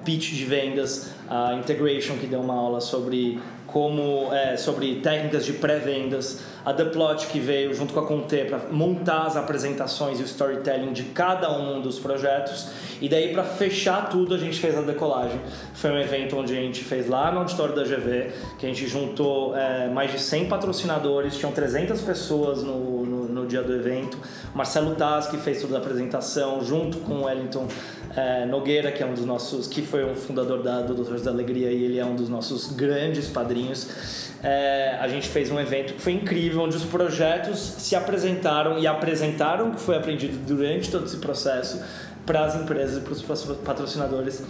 pitch de vendas, a Integration, que deu uma aula sobre como é, sobre técnicas de pré-vendas, a The Plot que veio junto com a Conte para montar as apresentações e o storytelling de cada um dos projetos e daí para fechar tudo a gente fez a decolagem. Foi um evento onde a gente fez lá no auditório da GV, que a gente juntou é, mais de 100 patrocinadores, tinham 300 pessoas no, no, no dia do evento. Marcelo Taz que fez toda a apresentação junto com o Wellington é, Nogueira, que é um dos nossos, que foi um fundador da, do Doutores da Alegria e ele é um dos nossos grandes padrinhos. É, a gente fez um evento que foi incrível, onde os projetos se apresentaram e apresentaram o que foi aprendido durante todo esse processo para as empresas e para os patrocinadores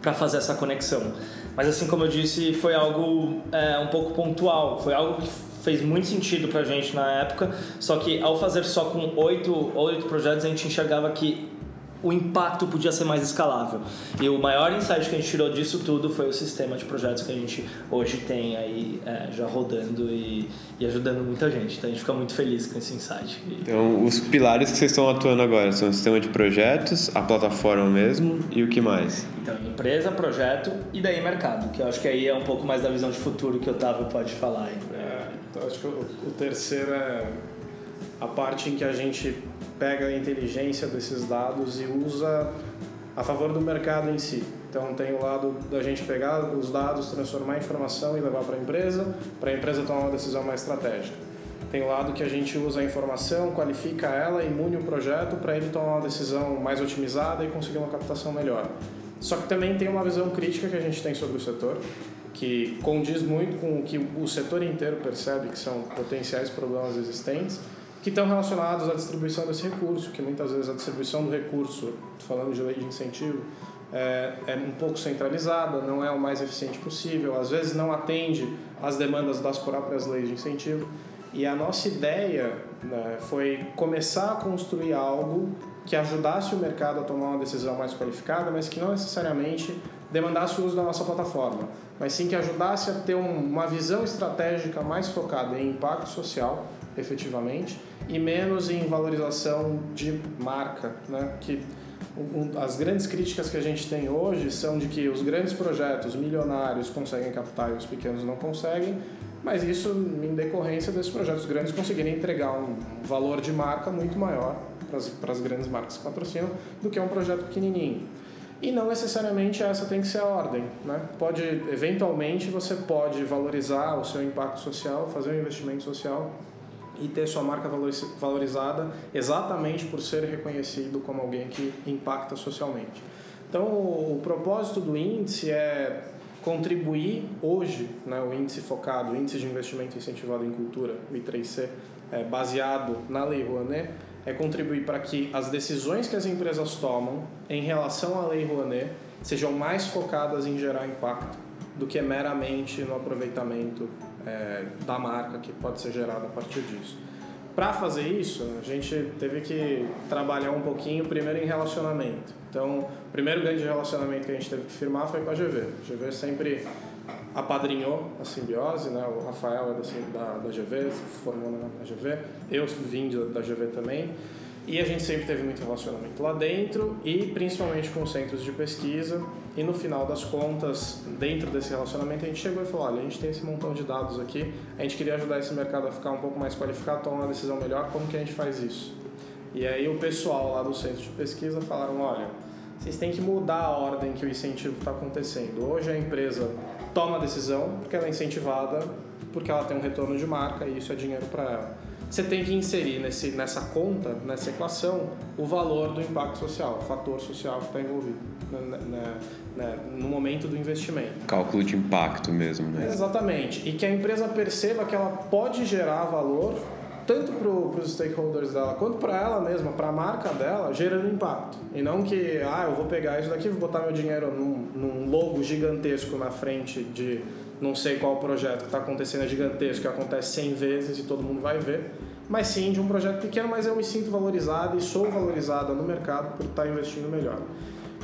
para fazer essa conexão. Mas assim como eu disse, foi algo é, um pouco pontual, foi algo que fez muito sentido para a gente na época, só que ao fazer só com oito, oito projetos a gente enxergava que o impacto podia ser mais escalável. E o maior insight que a gente tirou disso tudo foi o sistema de projetos que a gente hoje tem aí é, já rodando e, e, ajudando muita gente. Então a gente fica muito feliz com esse insight. Então, os pilares que vocês estão atuando agora são o sistema de projetos, a plataforma mesmo e o que mais? Então, empresa, projeto e daí mercado, que eu acho que aí é um pouco mais da visão de futuro que o Otávio pode falar. Aí. Então acho que o, o terceiro é a parte em que a gente pega a inteligência desses dados e usa a favor do mercado em si. Então tem o lado da gente pegar os dados, transformar em informação e levar para a empresa, para a empresa tomar uma decisão mais estratégica. Tem o lado que a gente usa a informação, qualifica ela e mune o projeto para ele tomar uma decisão mais otimizada e conseguir uma captação melhor. Só que também tem uma visão crítica que a gente tem sobre o setor, que condiz muito com o que o setor inteiro percebe que são potenciais problemas existentes, que estão relacionados à distribuição desse recurso, que muitas vezes a distribuição do recurso, falando de lei de incentivo, é, é um pouco centralizada, não é o mais eficiente possível, às vezes não atende às demandas das próprias leis de incentivo. E a nossa ideia né, foi começar a construir algo que ajudasse o mercado a tomar uma decisão mais qualificada, mas que não necessariamente demandasse o uso da nossa plataforma, mas sim que ajudasse a ter um, uma visão estratégica mais focada em impacto social, efetivamente, e menos em valorização de marca, né? Que um, as grandes críticas que a gente tem hoje são de que os grandes projetos milionários conseguem captar e os pequenos não conseguem, mas isso em decorrência desses projetos grandes conseguirem entregar um valor de marca muito maior para as grandes marcas que patrocinam do que um projeto pequenininho. E não necessariamente essa tem que ser a ordem. Né? Pode, eventualmente, você pode valorizar o seu impacto social, fazer um investimento social e ter sua marca valorizada exatamente por ser reconhecido como alguém que impacta socialmente. Então, o, propósito do índice é contribuir hoje, né, o índice focado, o índice de investimento incentivado em cultura, o I3C, é, baseado na Lei Rouanet, é contribuir para que as decisões que as empresas tomam em relação à Lei Rouanet sejam mais focadas em gerar impacto do que meramente no aproveitamento é, da marca que pode ser gerado a partir disso. Para fazer isso, a gente teve que trabalhar um pouquinho primeiro em relacionamento. Então, o primeiro grande relacionamento que a gente teve que firmar foi com a GV. A GV sempre apadrinhou a simbiose, né? o Rafael é da, da, da GV, se formou na, GV, eu vim da GV também. E a gente sempre teve muito relacionamento lá dentro e principalmente com centros de pesquisa. E no final das contas, dentro desse relacionamento, a gente chegou e falou: olha, a gente tem esse montão de dados aqui, a gente queria ajudar esse mercado a ficar um pouco mais qualificado, tomar uma decisão melhor, como que a gente faz isso? E aí o pessoal lá do centro de pesquisa falaram: olha, vocês têm que mudar a ordem que o incentivo está acontecendo. Hoje a empresa toma a decisão porque ela é incentivada, porque ela tem um retorno de marca e isso é dinheiro para ela você tem que inserir nesse, nessa conta, nessa equação, o valor do impacto social, o fator social que está envolvido né, né, né, no momento do investimento. Cálculo de impacto mesmo, né? Exatamente. E que a empresa perceba que ela pode gerar valor tanto para os stakeholders dela quanto para ela mesma, para a marca dela, gerando impacto. E não que, ah, eu vou pegar isso daqui vou botar meu dinheiro num, num logo gigantesco na frente de não sei qual projeto que está acontecendo é gigantesco, que acontece 100 vezes e todo mundo vai ver, mas sim de um projeto pequeno, mas eu me sinto valorizado e sou valorizada no mercado por estar tá investindo melhor.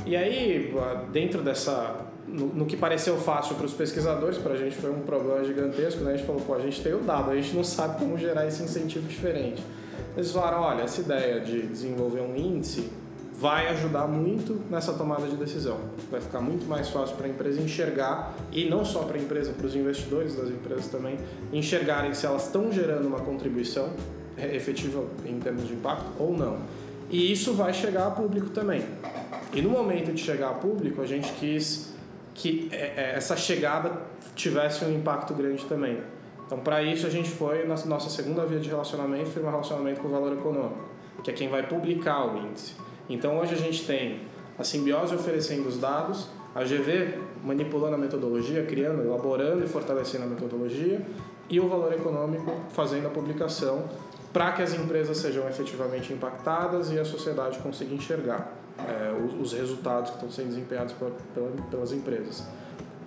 E aí, dentro dessa. No, que pareceu fácil para os pesquisadores, para a gente foi um problema gigantesco, né? a gente falou, pô, a gente tem o dado, a gente não sabe como gerar esse incentivo diferente. Eles falaram, olha, essa ideia de desenvolver um índice vai ajudar muito nessa tomada de decisão. Vai ficar muito mais fácil para a empresa enxergar, e não só para a empresa, para os investidores das empresas também, enxergarem se elas estão gerando uma contribuição efetiva em termos de impacto ou não. E isso vai chegar a público também. E no momento de chegar a público, a gente quis que é, é, essa chegada tivesse um impacto grande também. Então, para isso, a gente foi na nossa segunda via de relacionamento, foi um relacionamento com o valor econômico, que é quem vai publicar o índice. Então hoje a gente tem a simbiose oferecendo os dados, a GV manipulando a metodologia, criando, elaborando e fortalecendo a metodologia, e o valor econômico fazendo a publicação para que as empresas sejam efetivamente impactadas e a sociedade consiga enxergar é, os, os, resultados que estão sendo desempenhados pela, pela, pelas empresas.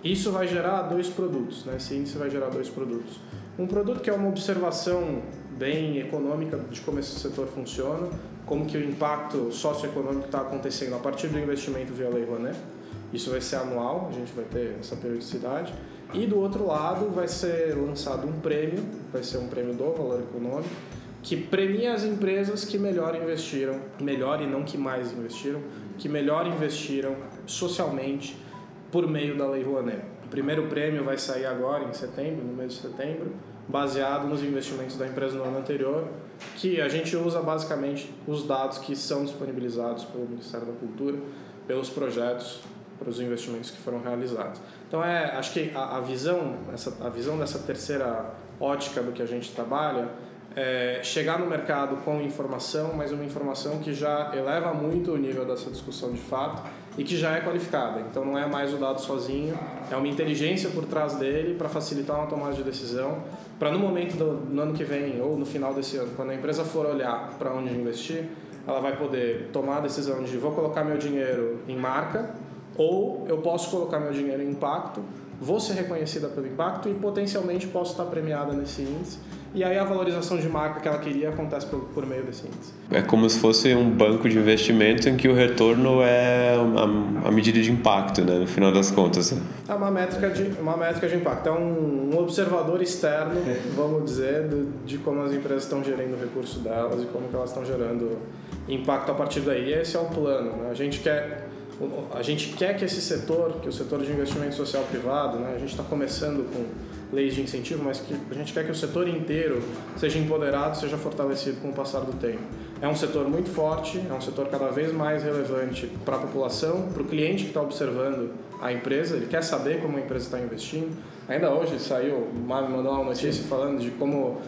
Isso vai gerar dois produtos, né? esse índice vai gerar dois produtos. Um produto que é uma observação bem econômica de como esse setor funciona, como que o impacto socioeconômico está acontecendo a partir do investimento via Lei Rouanet. Isso vai ser anual, a gente vai ter essa periodicidade. E do outro lado vai ser lançado um prêmio, vai ser um prêmio do valor econômico, que premia as empresas que melhor investiram, melhor e não que mais investiram, que melhor investiram socialmente por meio da Lei Rouanet. O primeiro prêmio vai sair agora em setembro, no mês de setembro, baseado nos investimentos da empresa no ano anterior, que a gente usa basicamente os dados que são disponibilizados pelo Ministério da Cultura pelos projetos, pelos investimentos que foram realizados. Então é, acho que a, a visão, essa, a visão dessa terceira ótica do que a gente trabalha é chegar no mercado com informação, mas uma informação que já eleva muito o nível dessa discussão de fato e que já é qualificada. Então não é mais o dado sozinho, é uma inteligência por trás dele para facilitar uma tomada de decisão, para no momento do no ano que vem ou no final desse ano, quando a empresa for olhar para onde investir, ela vai poder tomar a decisão de vou colocar meu dinheiro em marca ou eu posso colocar meu dinheiro em impacto, vou ser reconhecida pelo impacto e potencialmente posso estar premiada nesse índice e aí a valorização de marca que ela queria acontece por, por meio desse índice. É como se fosse um banco de investimento em que o retorno é a, a medida de impacto, né, no final das contas. É uma métrica de, uma métrica de impacto, é um, um observador externo, vamos dizer, de, de como as empresas estão gerindo o recurso delas e como que elas estão gerando impacto a partir daí. Esse é o plano. Né? A gente quer a gente quer que esse setor, que o setor de investimento social privado, né, a gente está começando com leis de incentivo, mas que a gente quer que o setor inteiro seja empoderado, seja fortalecido com o passar do tempo. É um setor muito forte, é um setor cada vez mais relevante para a população, para o cliente que está observando a empresa, ele quer saber como a empresa está investindo. Ainda hoje saiu, o Mário mandou uma notícia Sim. falando de como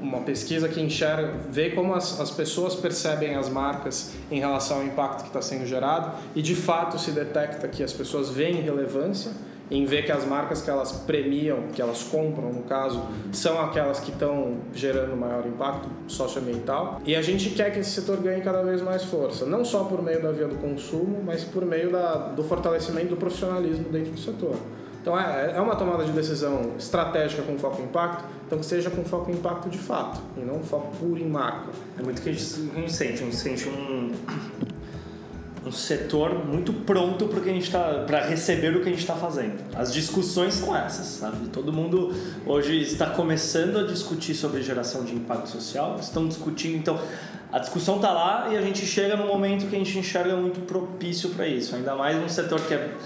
uma pesquisa que enxerga, vê como as, as pessoas percebem as marcas em relação ao impacto que está sendo gerado e de fato se detecta que as pessoas veem relevância em ver que as marcas que elas premiam, que elas compram, no caso, são aquelas que estão gerando maior impacto socioambiental. E a gente quer que esse setor ganhe cada vez mais força, não só por meio da via do consumo, mas por meio da, do fortalecimento do profissionalismo dentro do setor. Então é, é uma tomada de decisão estratégica com foco em impacto, então que seja com foco em impacto de fato, e não foco puro em marca. É muito que a gente sente, a gente sente um, um setor muito pronto para que para receber o que a gente está fazendo. As discussões são essas, sabe? Todo mundo hoje está começando a discutir sobre geração de impacto social, estão discutindo, então a discussão está lá e a gente chega no momento que a gente enxerga muito propício para isso, ainda mais num setor que é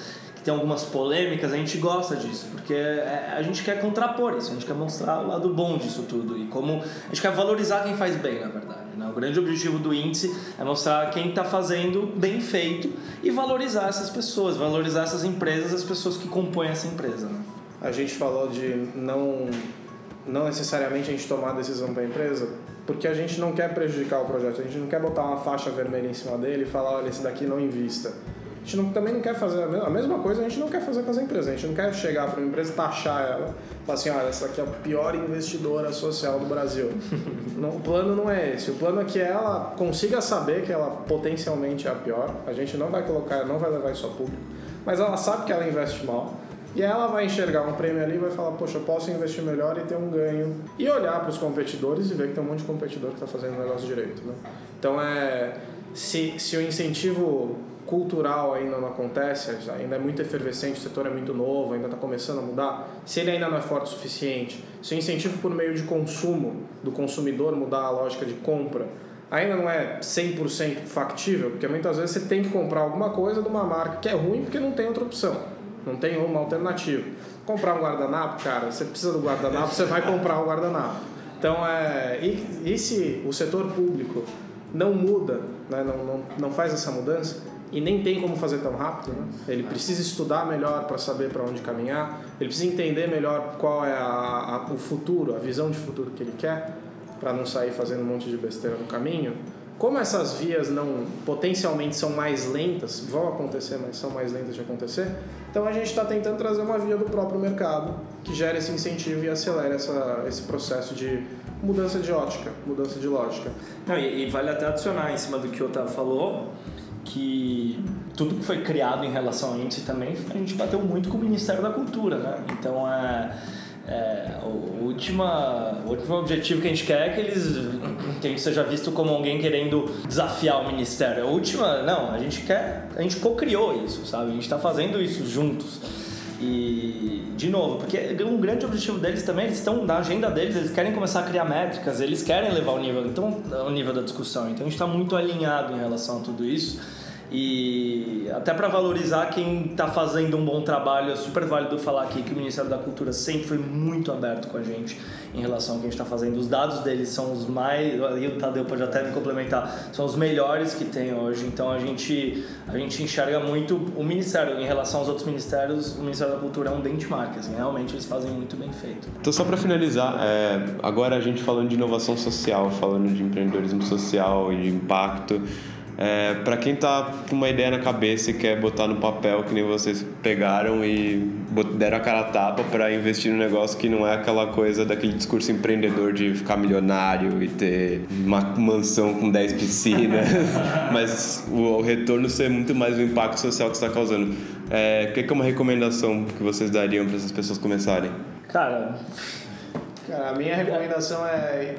tem algumas polêmicas, a gente gosta disso, porque é, a gente quer contrapor isso, a gente quer mostrar o lado bom disso tudo e como a gente quer valorizar quem faz bem, na verdade. Né? O grande objetivo do índice é mostrar quem está fazendo bem feito e valorizar essas pessoas, valorizar essas empresas, as pessoas que compõem essa empresa. Né? A gente falou de não, não necessariamente a gente tomar a decisão para a empresa, porque a gente não quer prejudicar o projeto, a gente não quer botar uma faixa vermelha em cima dele e falar, olha, esse daqui não invista a gente não, também não quer fazer a mesma coisa, a gente não quer fazer com as empresas. A gente não quer chegar para uma empresa e taxar ela, falar assim, olha, essa aqui é a pior investidora social do Brasil. não, o plano não é esse. O plano é que ela consiga saber que ela potencialmente é a pior. A gente não vai colocar, não vai levar isso a público, mas ela sabe que ela investe mal. E ela vai enxergar um prêmio ali e vai falar, poxa, eu posso investir melhor e ter um ganho. E olhar para os competidores e ver que tem um monte de competidor que está fazendo o negócio direito. Né? Então, é, se, se o incentivo cultural ainda não acontece, ainda é muito efervescente, o setor é muito novo, ainda está começando a mudar, se ele ainda não é forte o suficiente, se o incentivo por meio de consumo do consumidor mudar a lógica de compra ainda não é 100% factível, porque muitas vezes você tem que comprar alguma coisa de uma marca que é ruim porque não tem outra opção, não tem uma alternativa. Comprar um guardanapo, cara, você precisa do guardanapo, você vai comprar o um guardanapo. Então, é, e, e se o setor público não muda, né, não, não, não faz essa mudança, e nem tem como fazer tão rápido. Né? Ele precisa estudar melhor para saber para onde caminhar, ele precisa entender melhor qual é a, a, o futuro, a visão de futuro que ele quer, para não sair fazendo um monte de besteira no caminho. Como essas vias não potencialmente são mais lentas, vão acontecer, mas são mais lentas de acontecer, então a gente está tentando trazer uma via do próprio mercado que gere esse incentivo e acelere essa, esse processo de mudança de ótica, mudança de lógica. Não, e, e vale até adicionar em cima do que o Otávio falou, que tudo que foi criado em relação a índice também, a gente bateu muito com o Ministério da Cultura, né? Então, é, é, o, última, o último objetivo que a gente quer é que eles que a gente seja visto como alguém querendo desafiar o Ministério. A última, não, a gente quer, a gente co-criou isso, sabe? A gente está fazendo isso juntos. E, de novo, porque um grande objetivo deles também, eles estão na agenda deles, eles querem começar a criar métricas, eles querem levar o nível, então, o nível da discussão. Então, a gente está muito alinhado em relação a tudo isso. E até para valorizar quem está fazendo um bom trabalho, é super válido falar aqui que o Ministério da Cultura sempre foi muito aberto com a gente em relação ao que a gente está fazendo. Os dados deles são os mais, aí o Tadeu pode até me complementar, são os melhores que tem hoje. Então a gente, a gente enxerga muito o Ministério em relação aos outros ministérios. O Ministério da Cultura é um benchmark, assim, realmente eles fazem muito bem feito. Então só para finalizar, é, agora a gente falando de inovação social, falando de empreendedorismo social e de impacto. É, para quem tá com uma ideia na cabeça e quer botar no papel que nem vocês pegaram e deram a cara a tapa para investir no negócio que não é aquela coisa daquele discurso empreendedor de ficar milionário e ter uma mansão com 10 piscinas, mas o, o, retorno ser muito mais o impacto social que está causando. É, o que é uma recomendação que vocês dariam para essas pessoas começarem? Cara, Cara, a minha recomendação é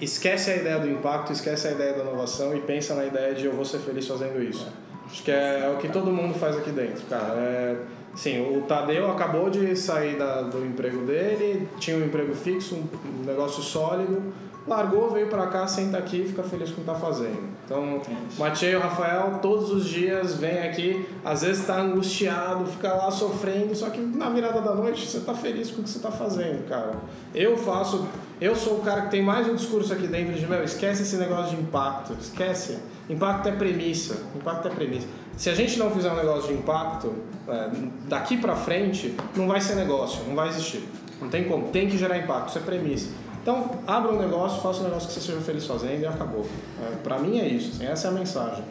esquece a ideia do impacto, esquece a ideia da inovação e pensa na ideia de eu vou ser feliz fazendo isso. Acho que é, é o que todo mundo faz aqui dentro, cara. É, sim, o Tadeu acabou de sair da, do emprego dele, tinha um emprego fixo, um negócio sólido, largou, veio para cá, senta aqui e fica feliz com o que tá fazendo. Então, Matei e o Rafael todos os dias vem aqui, às vezes está angustiado, fica lá sofrendo, só que na virada da noite você tá feliz com o que você tá fazendo, cara. Eu faço, eu sou o cara que tem mais um discurso aqui dentro de, meu, esquece esse negócio de impacto, esquece. Impacto é premissa, impacto é premissa. Se a gente não fizer um negócio de impacto, é, daqui para frente, não vai ser negócio, não vai existir. Não tem como, tem que gerar impacto, isso é premissa. Então, abra um negócio, faça um negócio que você seja feliz fazendo e acabou. É, para mim é isso, assim, essa é a mensagem.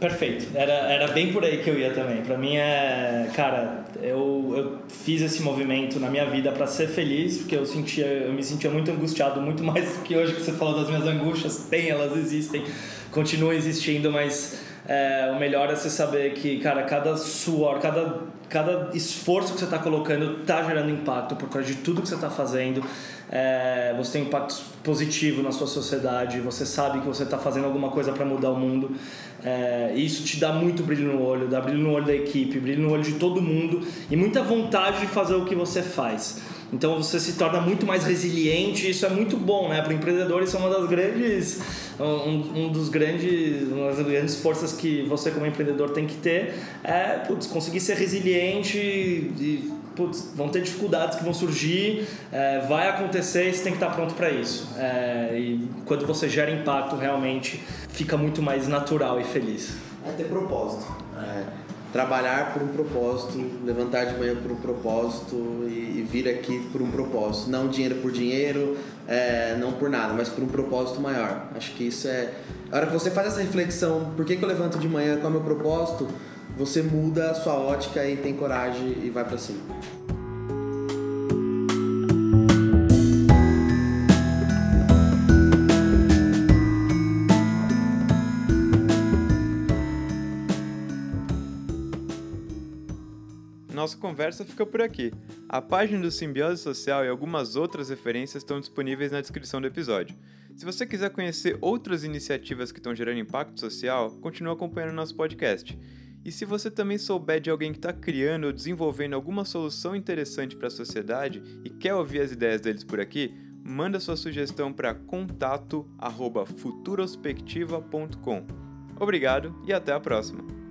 Perfeito, era, era bem por aí que eu ia também. Para mim é, cara, eu, eu fiz esse movimento na minha vida para ser feliz, porque eu sentia, eu me sentia muito angustiado, muito mais do que hoje que você falou das minhas angústias, tem, elas existem, continuam existindo, mas é, o melhor é você saber que, cara, cada suor, cada, cada esforço que você está colocando está gerando impacto por causa de tudo que você está fazendo é, você tem impacto positivo na sua sociedade, você sabe que você está fazendo alguma coisa para mudar o mundo. É, isso te dá muito brilho no olho, dá brilho no olho da equipe, brilho no olho de todo mundo e muita vontade de fazer o que você faz. Então você se torna muito mais resiliente, isso é muito bom, né? Para empreendedores isso é uma das grandes, um, um, dos grandes, uma das grandes forças que você como empreendedor tem que ter é putz, conseguir ser resiliente e putz, vão ter dificuldades que vão surgir, é, vai acontecer e você tem que estar pronto para isso. É, e quando você gera impacto, realmente fica muito mais natural e feliz. É ter propósito. É, trabalhar por um propósito, levantar de manhã por um propósito e, e vir aqui por um propósito. Não dinheiro por dinheiro, é, não por nada, mas por um propósito maior. Acho que isso é. A hora que você faz essa reflexão, por que, que eu levanto de manhã, qual é o meu propósito? você muda a sua ótica e tem coragem e vai para cima. Nossa conversa fica por aqui. A página do Simbiose Social e algumas outras referências estão disponíveis na descrição do episódio. Se você quiser conhecer outras iniciativas que estão gerando impacto social, continue acompanhando nosso podcast. E se você também souber de alguém que está criando ou desenvolvendo alguma solução interessante para a sociedade e quer ouvir as ideias deles por aqui, manda sua sugestão para contato@futurospectiva.com. Obrigado e até a próxima.